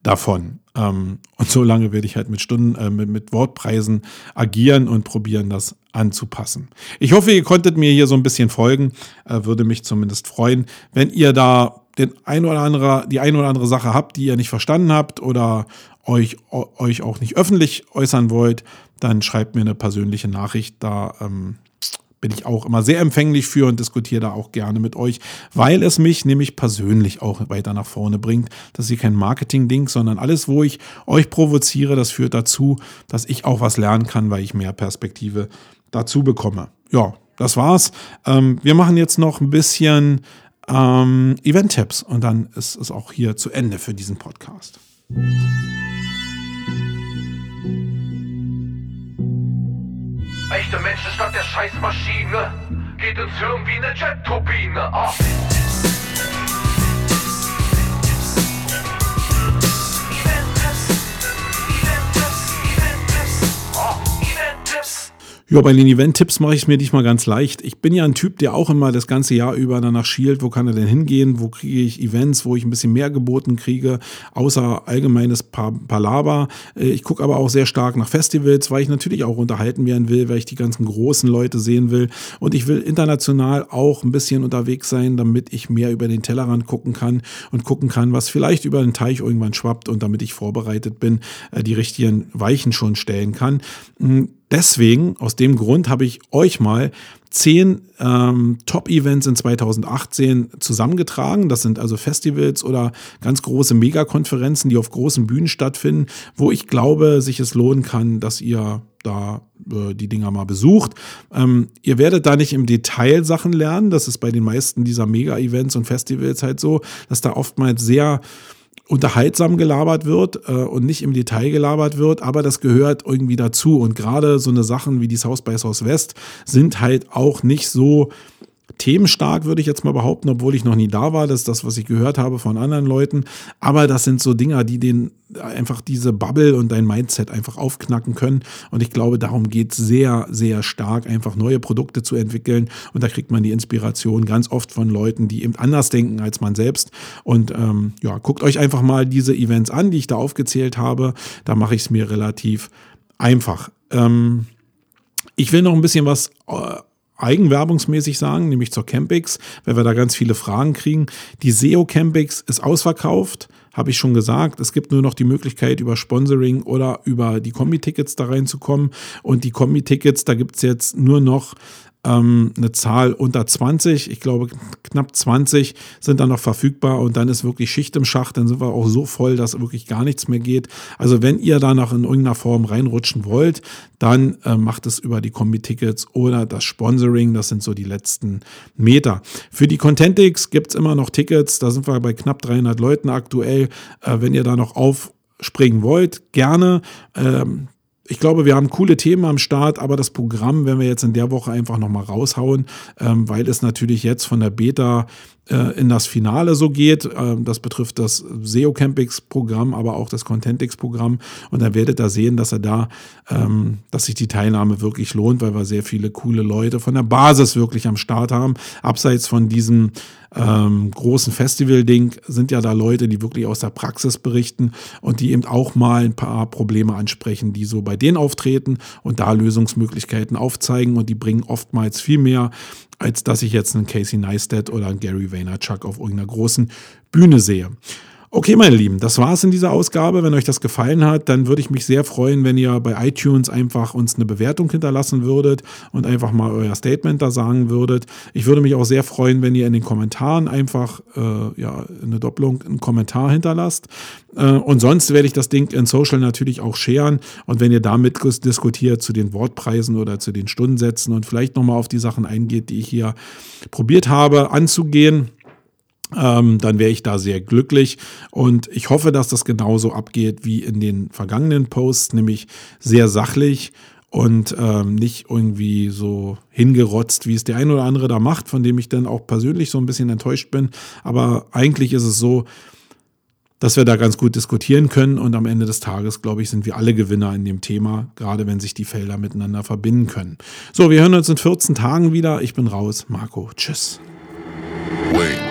davon. Ähm, und so lange werde ich halt mit Stunden, äh, mit, mit Wortpreisen agieren und probieren, das anzupassen. Ich hoffe, ihr konntet mir hier so ein bisschen folgen. Äh, würde mich zumindest freuen, wenn ihr da den ein oder andere, die ein oder andere Sache habt, die ihr nicht verstanden habt oder euch, euch auch nicht öffentlich äußern wollt, dann schreibt mir eine persönliche Nachricht. Da ähm, bin ich auch immer sehr empfänglich für und diskutiere da auch gerne mit euch, weil es mich nämlich persönlich auch weiter nach vorne bringt. Das ist hier kein Marketing-Ding, sondern alles, wo ich euch provoziere, das führt dazu, dass ich auch was lernen kann, weil ich mehr Perspektive dazu bekomme. Ja, das war's. Ähm, wir machen jetzt noch ein bisschen ähm, Event-Tipps und dann ist es auch hier zu Ende für diesen Podcast. Echte Menschen statt der Scheißmaschine. Geht ins Hirn wie eine Jet-Turbine. Oh. Ja, bei den Event-Tipps mache ich es mir diesmal ganz leicht. Ich bin ja ein Typ, der auch immer das ganze Jahr über danach schielt, wo kann er denn hingehen, wo kriege ich Events, wo ich ein bisschen mehr geboten kriege, außer allgemeines Palaber. Äh, ich gucke aber auch sehr stark nach Festivals, weil ich natürlich auch unterhalten werden will, weil ich die ganzen großen Leute sehen will. Und ich will international auch ein bisschen unterwegs sein, damit ich mehr über den Tellerrand gucken kann und gucken kann, was vielleicht über den Teich irgendwann schwappt und damit ich vorbereitet bin, äh, die richtigen Weichen schon stellen kann. Deswegen, aus dem Grund, habe ich euch mal zehn ähm, Top-Events in 2018 zusammengetragen. Das sind also Festivals oder ganz große Megakonferenzen, die auf großen Bühnen stattfinden, wo ich glaube, sich es lohnen kann, dass ihr da äh, die Dinger mal besucht. Ähm, ihr werdet da nicht im Detail Sachen lernen. Das ist bei den meisten dieser Mega-Events und Festivals halt so, dass da oftmals sehr unterhaltsam gelabert wird äh, und nicht im Detail gelabert wird, aber das gehört irgendwie dazu. Und gerade so eine Sachen wie die South by Southwest sind halt auch nicht so themenstark, würde ich jetzt mal behaupten, obwohl ich noch nie da war. Das ist das, was ich gehört habe von anderen Leuten. Aber das sind so Dinger, die den einfach diese Bubble und dein Mindset einfach aufknacken können. Und ich glaube, darum geht es sehr, sehr stark, einfach neue Produkte zu entwickeln. Und da kriegt man die Inspiration ganz oft von Leuten, die eben anders denken als man selbst. Und ähm, ja, guckt euch einfach mal diese Events an, die ich da aufgezählt habe. Da mache ich es mir relativ einfach. Ähm, ich will noch ein bisschen was äh, eigenwerbungsmäßig sagen, nämlich zur Campix, weil wir da ganz viele Fragen kriegen. Die SEO Campix ist ausverkauft, habe ich schon gesagt. Es gibt nur noch die Möglichkeit, über Sponsoring oder über die Kombi-Tickets da reinzukommen. Und die Kombi-Tickets, da gibt es jetzt nur noch ähm, eine Zahl unter 20. Ich glaube, knapp 20 sind dann noch verfügbar und dann ist wirklich Schicht im Schacht. Dann sind wir auch so voll, dass wirklich gar nichts mehr geht. Also wenn ihr da noch in irgendeiner Form reinrutschen wollt, dann äh, macht es über die Kombi-Tickets oder das Sponsoring. Das sind so die letzten Meter. Für die Contentix gibt es immer noch Tickets. Da sind wir bei knapp 300 Leuten aktuell. Äh, wenn ihr da noch aufspringen wollt, gerne. Ähm, ich glaube, wir haben coole Themen am Start, aber das Programm werden wir jetzt in der Woche einfach nochmal raushauen, ähm, weil es natürlich jetzt von der Beta in das Finale so geht. Ähm, das betrifft das SEO Campix Programm, aber auch das Contentix Programm. Und dann werdet ihr sehen, dass er da, ähm, dass sich die Teilnahme wirklich lohnt, weil wir sehr viele coole Leute von der Basis wirklich am Start haben. Abseits von diesem ähm, großen Festival-Ding sind ja da Leute, die wirklich aus der Praxis berichten und die eben auch mal ein paar Probleme ansprechen, die so bei denen auftreten und da Lösungsmöglichkeiten aufzeigen und die bringen oftmals viel mehr als dass ich jetzt einen Casey Neistat oder einen Gary Vaynerchuk auf irgendeiner großen Bühne sehe. Okay, meine Lieben, das war's in dieser Ausgabe. Wenn euch das gefallen hat, dann würde ich mich sehr freuen, wenn ihr bei iTunes einfach uns eine Bewertung hinterlassen würdet und einfach mal euer Statement da sagen würdet. Ich würde mich auch sehr freuen, wenn ihr in den Kommentaren einfach äh, ja, eine Doppelung, einen Kommentar hinterlasst. Äh, und sonst werde ich das Ding in Social natürlich auch scheren. Und wenn ihr damit diskutiert zu den Wortpreisen oder zu den Stundensätzen und vielleicht nochmal auf die Sachen eingeht, die ich hier probiert habe anzugehen, ähm, dann wäre ich da sehr glücklich. Und ich hoffe, dass das genauso abgeht wie in den vergangenen Posts, nämlich sehr sachlich und ähm, nicht irgendwie so hingerotzt, wie es der ein oder andere da macht, von dem ich dann auch persönlich so ein bisschen enttäuscht bin. Aber eigentlich ist es so, dass wir da ganz gut diskutieren können und am Ende des Tages, glaube ich, sind wir alle Gewinner in dem Thema, gerade wenn sich die Felder miteinander verbinden können. So, wir hören uns in 14 Tagen wieder. Ich bin raus. Marco, tschüss. Wait.